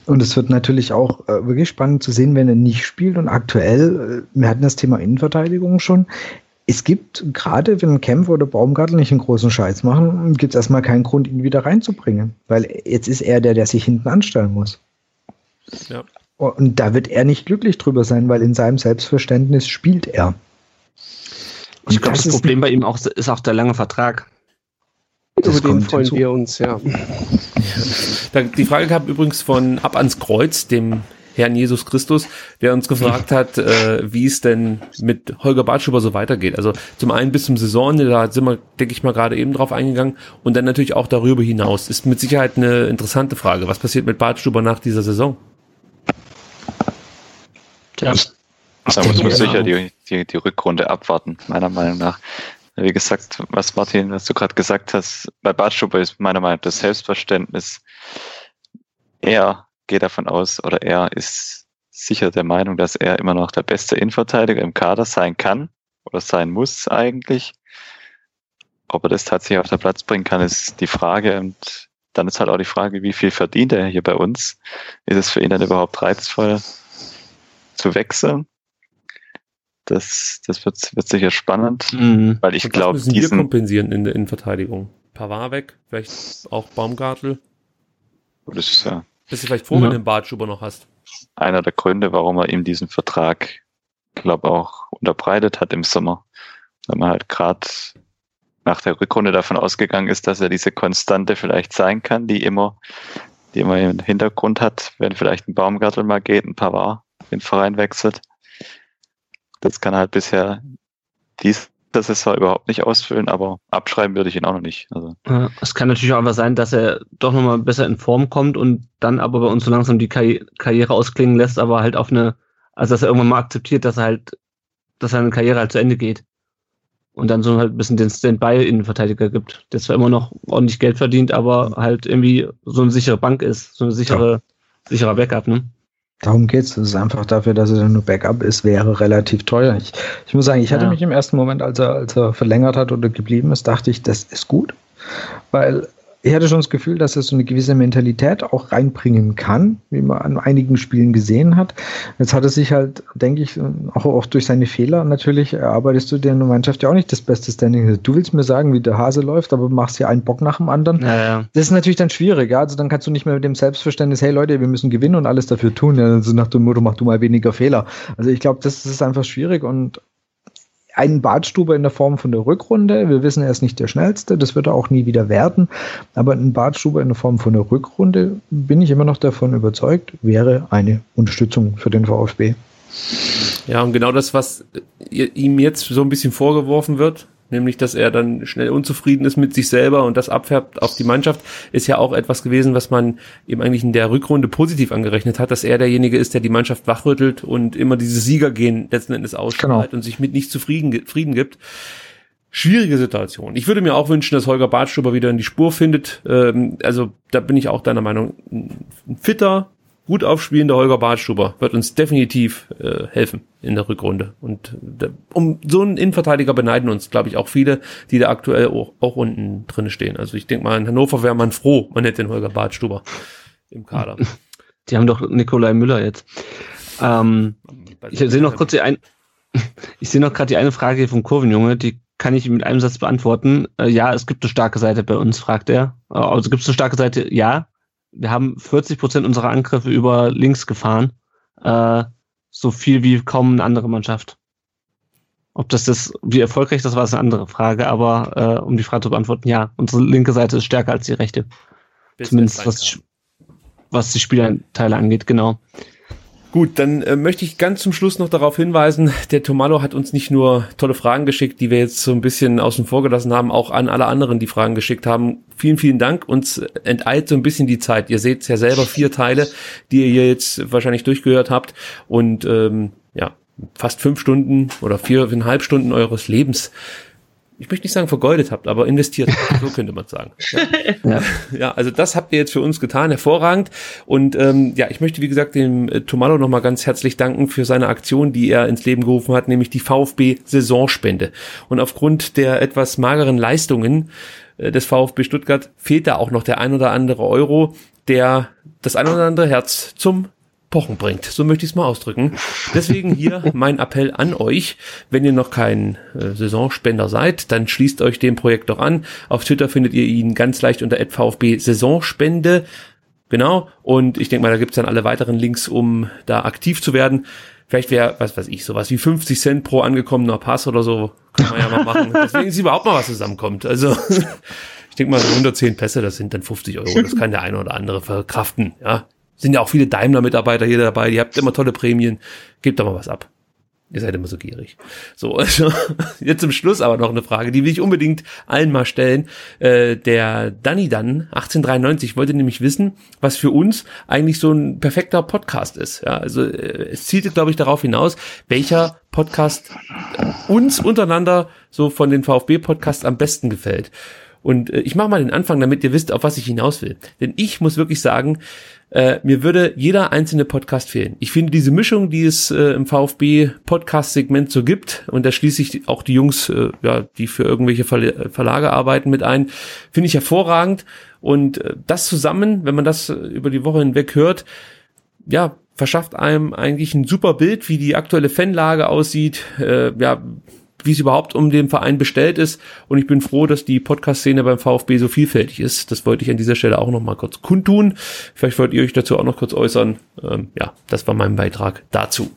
Und es wird natürlich auch äh, wirklich spannend zu sehen, wenn er nicht spielt. Und aktuell, äh, wir hatten das Thema Innenverteidigung schon. Es gibt, gerade wenn Kempf oder Baumgartel nicht einen großen Scheiß machen, gibt es erstmal keinen Grund, ihn wieder reinzubringen. Weil jetzt ist er der, der sich hinten anstellen muss. Ja. Und da wird er nicht glücklich drüber sein, weil in seinem Selbstverständnis spielt er. Und Ich glaube, das, ist- Problem bei ihm auch, ist auch der lange Vertrag. Das Über den freuen hinzu. wir uns, ja. Da, die Frage kam übrigens von Ab ans Kreuz, dem Herrn Jesus Christus, der uns gefragt hat, äh, wie es denn mit Holger Bartschuber so weitergeht. Also zum einen bis zum Saisonende, da sind wir, denke ich mal, gerade eben drauf eingegangen. Und dann natürlich auch darüber hinaus. Ist mit Sicherheit eine interessante Frage. Was passiert mit Bartstuber nach dieser Saison? Tja, Da muss man Ja. sicher die, die, die Rückrunde abwarten, meiner Meinung nach. Wie gesagt, was Martin, was du gerade gesagt hast, bei Bartschuber ist meiner Meinung nach das Selbstverständnis, er geht davon aus oder er ist sicher der Meinung, dass er immer noch der beste Innenverteidiger im Kader sein kann oder sein muss eigentlich. Ob er das tatsächlich auf den Platz bringen kann, ist die Frage. Und dann ist halt auch die Frage, wie viel verdient er hier bei uns? Ist es für ihn dann überhaupt reizvoll zu wechseln? Das, das wird, wird sicher spannend, Mhm. weil ich glaube, müssen wir diesen, kompensieren in der Innenverteidigung? Pavard weg, vielleicht auch Baumgartel. das ist ja Bist du vielleicht froh, wenn Ja. du den Bartschuber noch hast? einer der Gründe, warum er ihm diesen Vertrag, glaube auch unterbreitet hat im Sommer. Weil man halt gerade nach der Rückrunde davon ausgegangen ist, dass er diese Konstante vielleicht sein kann, die immer, die immer im Hintergrund hat, wenn vielleicht ein Baumgartel mal geht, ein Pavard den Verein wechselt. Das kann halt bisher dies das Saison überhaupt nicht ausfüllen, aber abschreiben würde ich ihn auch noch nicht. Also Ja, Es kann natürlich auch einfach sein, dass er doch nochmal besser in Form kommt und dann aber bei uns so langsam die Karri Karriere ausklingen lässt, aber halt auf eine, also dass er irgendwann mal akzeptiert, dass er halt, dass seine Karriere halt zu Ende geht. Und dann so halt ein bisschen den Standby-Innenverteidiger gibt, der zwar immer noch ordentlich Geld verdient, aber halt irgendwie so eine sichere Bank ist, so eine sichere, sicherer Backup, ne? Darum geht's. Es ist einfach dafür, dass er dann nur Backup ist, wäre relativ teuer. Ich, ich muss sagen, ich hatte Ja. mich im ersten Moment, als er, als er verlängert hat oder geblieben ist, dachte ich, das ist gut. Weil ich hatte schon das Gefühl, dass er so eine gewisse Mentalität auch reinbringen kann, wie man an einigen Spielen gesehen hat. Jetzt hat er sich halt, denke ich, auch, auch durch seine Fehler natürlich erarbeitest du der Mannschaft ja auch nicht das beste Standing. Du willst mir sagen, wie der Hase läuft, aber machst ja einen Bock nach dem anderen. Ja, ja. Das ist natürlich dann schwierig. Ja? Also dann kannst du nicht mehr mit dem Selbstverständnis, hey Leute, wir müssen gewinnen und alles dafür tun. Also nach dem Motto, mach du mal weniger Fehler. Also ich glaube, das ist einfach schwierig und einen Badstuber in der Form von der Rückrunde. Wir wissen, er ist nicht der schnellste, das wird er auch nie wieder werden. Aber ein Badstuber in der Form von der Rückrunde, bin ich immer noch davon überzeugt, wäre eine Unterstützung für den VfB. Ja, und genau das, was ihm jetzt so ein bisschen vorgeworfen wird, nämlich dass er dann schnell unzufrieden ist mit sich selber und das abfärbt auf die Mannschaft, ist ja auch etwas gewesen, was man eben eigentlich in der Rückrunde positiv angerechnet hat, dass er derjenige ist, der die Mannschaft wachrüttelt und immer dieses Siegergehen letzten Endes ausstrahlt genau. und sich mit nicht zufrieden Frieden gibt. Schwierige Situation. Ich würde mir auch wünschen, dass Holger Bartstuber wieder in die Spur findet. Ähm, also da bin ich auch deiner Meinung. Ein fitter, gut aufspielender Holger Badstuber wird uns definitiv äh, helfen in der Rückrunde. Und äh, um so einen Innenverteidiger beneiden uns, glaube ich, auch viele, die da aktuell auch, auch unten drin stehen. Also ich denke mal, in Hannover wäre man froh, man hätte den Holger Badstuber im Kader. Die haben doch Nikolai Müller jetzt. Ähm, ich sehe noch kurz die ein, <laughs> ich sehe noch gerade die eine Frage vom Kurvenjunge, die kann ich mit einem Satz beantworten. Äh, ja, es gibt eine starke Seite bei uns, fragt er. Äh, also gibt es eine starke Seite? Ja wir haben 40 Prozent unserer Angriffe über links gefahren. Äh, so viel wie kaum eine andere Mannschaft. Ob das das, wie erfolgreich das war, ist eine andere Frage, aber äh, um die Frage zu beantworten, ja, unsere linke Seite ist stärker als die rechte. Bis Zumindest was, was die Spielerteile angeht, genau. Gut, dann äh, möchte ich ganz zum Schluss noch darauf hinweisen, der Tomalo hat uns nicht nur tolle Fragen geschickt, die wir jetzt so ein bisschen außen vor gelassen haben, auch an alle anderen, die Fragen geschickt haben. Vielen, vielen Dank. Uns enteilt so ein bisschen die Zeit. Ihr seht ja selber vier Teile, die ihr hier jetzt wahrscheinlich durchgehört habt. Und ähm, ja, fast fünf Stunden oder viereinhalb Stunden eures Lebens ich möchte nicht sagen vergeudet habt, aber investiert, so könnte man sagen. <laughs> Ja. ja. ja, also das habt ihr jetzt für uns getan, hervorragend. Und ähm, ja, ich möchte wie gesagt dem äh, Tomalo nochmal ganz herzlich danken für seine Aktion, die er ins Leben gerufen hat, nämlich die VfB Saisonspende. Und aufgrund der etwas mageren Leistungen äh, des VfB Stuttgart fehlt da auch noch der ein oder andere Euro, der das ein oder andere Herz zum Pochen bringt. So möchte ich es mal ausdrücken. Deswegen hier mein Appell an euch, wenn ihr noch kein äh, Saisonspender seid, dann schließt euch dem Projekt doch an. Auf Twitter findet ihr ihn ganz leicht unter VfB Saisonspende. Genau. Und ich denke mal, da gibt's dann alle weiteren Links, um da aktiv zu werden. Vielleicht wäre, was weiß ich, sowas wie 50 Cent pro angekommener Pass oder so. Kann man ja mal machen. Deswegen ist überhaupt mal was zusammenkommt. Also <laughs> ich denke mal, so 110 Pässe, das sind dann 50 Euro. Das kann der eine oder andere verkraften. Ja, sind ja auch viele Daimler-Mitarbeiter hier dabei, die habt immer tolle Prämien. Gebt doch mal was ab. Ihr seid immer so gierig. So, also, <laughs> jetzt zum Schluss aber noch eine Frage, die will ich unbedingt allen mal stellen. Äh, der Danny Dann, 1893, wollte nämlich wissen, was für uns eigentlich so ein perfekter Podcast ist. Ja, also äh, es zielte, glaube ich, darauf hinaus, welcher Podcast uns untereinander so von den VfB-Podcasts am besten gefällt. Und äh, ich mache mal den Anfang, damit ihr wisst, auf was ich hinaus will. Denn ich muss wirklich sagen, äh, mir würde jeder einzelne Podcast fehlen. Ich finde diese Mischung, die es äh, im VfB Podcast-Segment so gibt, und da schließe ich auch die Jungs, äh, ja, die für irgendwelche Ver Verlage arbeiten, mit ein, finde ich hervorragend. Und äh, das zusammen, wenn man das äh, über die Woche hinweg hört, ja, verschafft einem eigentlich ein super Bild, wie die aktuelle Fanlage aussieht, äh, ja, wie es überhaupt um den Verein bestellt ist. Und ich bin froh, dass die Podcast-Szene beim VfB so vielfältig ist. Das wollte ich an dieser Stelle auch noch mal kurz kundtun. Vielleicht wollt ihr euch dazu auch noch kurz äußern. Ähm, ja, das war mein Beitrag dazu.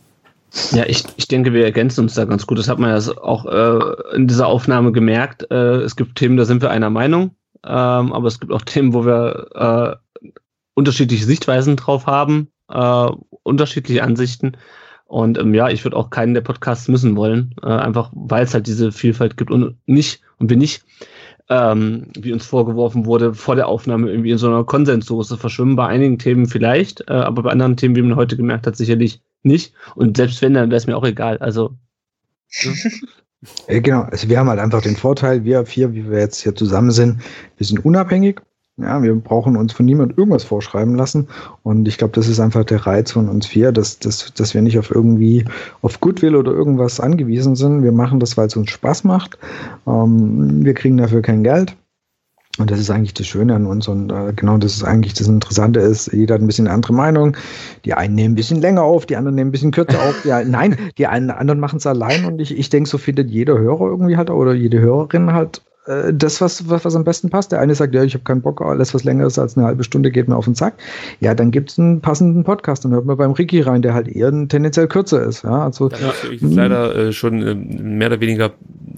Ja, ich, ich denke, wir ergänzen uns da ganz gut. Das hat man ja auch äh, in dieser Aufnahme gemerkt. Äh, es gibt Themen, da sind wir einer Meinung, ähm, aber es gibt auch Themen, wo wir äh, unterschiedliche Sichtweisen drauf haben, äh, unterschiedliche Ansichten. Und ähm, ja, ich würde auch keinen der Podcasts missen wollen, äh, einfach weil es halt diese Vielfalt gibt und nicht und wir nicht, ähm, wie uns vorgeworfen wurde, vor der Aufnahme irgendwie in so einer Konsenssoße verschwimmen. Bei einigen Themen vielleicht, äh, aber bei anderen Themen, wie man heute gemerkt hat, sicherlich nicht. Und selbst wenn, dann wäre es mir auch egal. Also. <laughs> Ja. Genau, also wir haben halt einfach den Vorteil, wir vier, wie wir jetzt hier zusammen sind, wir sind unabhängig ja, wir brauchen uns von niemand irgendwas vorschreiben lassen. Und ich glaube, das ist einfach der Reiz von uns vier, dass, dass, dass wir nicht auf irgendwie auf Goodwill oder irgendwas angewiesen sind. Wir machen das, weil es uns Spaß macht. Ähm, wir kriegen dafür kein Geld. Und das ist eigentlich das Schöne an uns und äh, genau das ist eigentlich das Interessante ist, jeder hat ein bisschen eine andere Meinung. Die einen nehmen ein bisschen länger auf, die anderen nehmen ein bisschen kürzer auf. Ja, nein, die einen anderen machen es allein und ich, ich denke, so findet jeder Hörer irgendwie halt oder jede Hörerin halt äh, das, was, was, was am besten passt. Der eine sagt, ja, ich habe keinen Bock, alles, was länger ist als eine halbe Stunde, geht mir auf den Sack. Ja, dann gibt es einen passenden Podcast und hört man beim Ricky rein, der halt eher tendenziell kürzer ist. Ja, also, da ich leider äh, schon äh, mehr oder weniger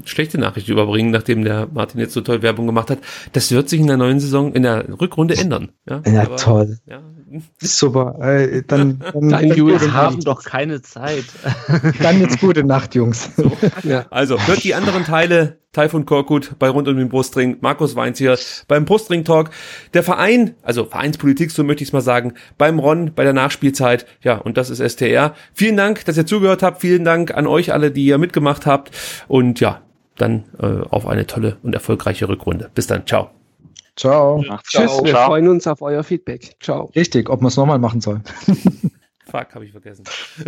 schlechte Nachricht überbringen, nachdem der Martin jetzt so toll Werbung gemacht hat. Das wird sich in der neuen Saison, in der Rückrunde ändern. Ja, ja Aber, toll. Ja. <laughs> Super. Äh, dann, dann, dann Jungs haben doch keine Zeit. <laughs> Dann jetzt gute Nacht, Jungs. So. <laughs> Ja. Also, hört die anderen Teile Taifun Korkut bei Rund um den Brustring, Markus Weinz hier beim Brustring Talk. Der Verein, also Vereinspolitik, so möchte ich es mal sagen, beim Ron, bei der Nachspielzeit. Ja, und das ist STR. Vielen Dank, dass ihr zugehört habt. Vielen Dank an euch alle, die ihr mitgemacht habt. Und ja, dann äh, auf eine tolle und erfolgreiche Rückrunde. Bis dann. Ciao. Ciao. Ach, Tschüss. Ciao. Wir freuen uns auf euer Feedback. Ciao. Richtig, ob man es nochmal machen soll. Fuck, habe ich vergessen. <laughs>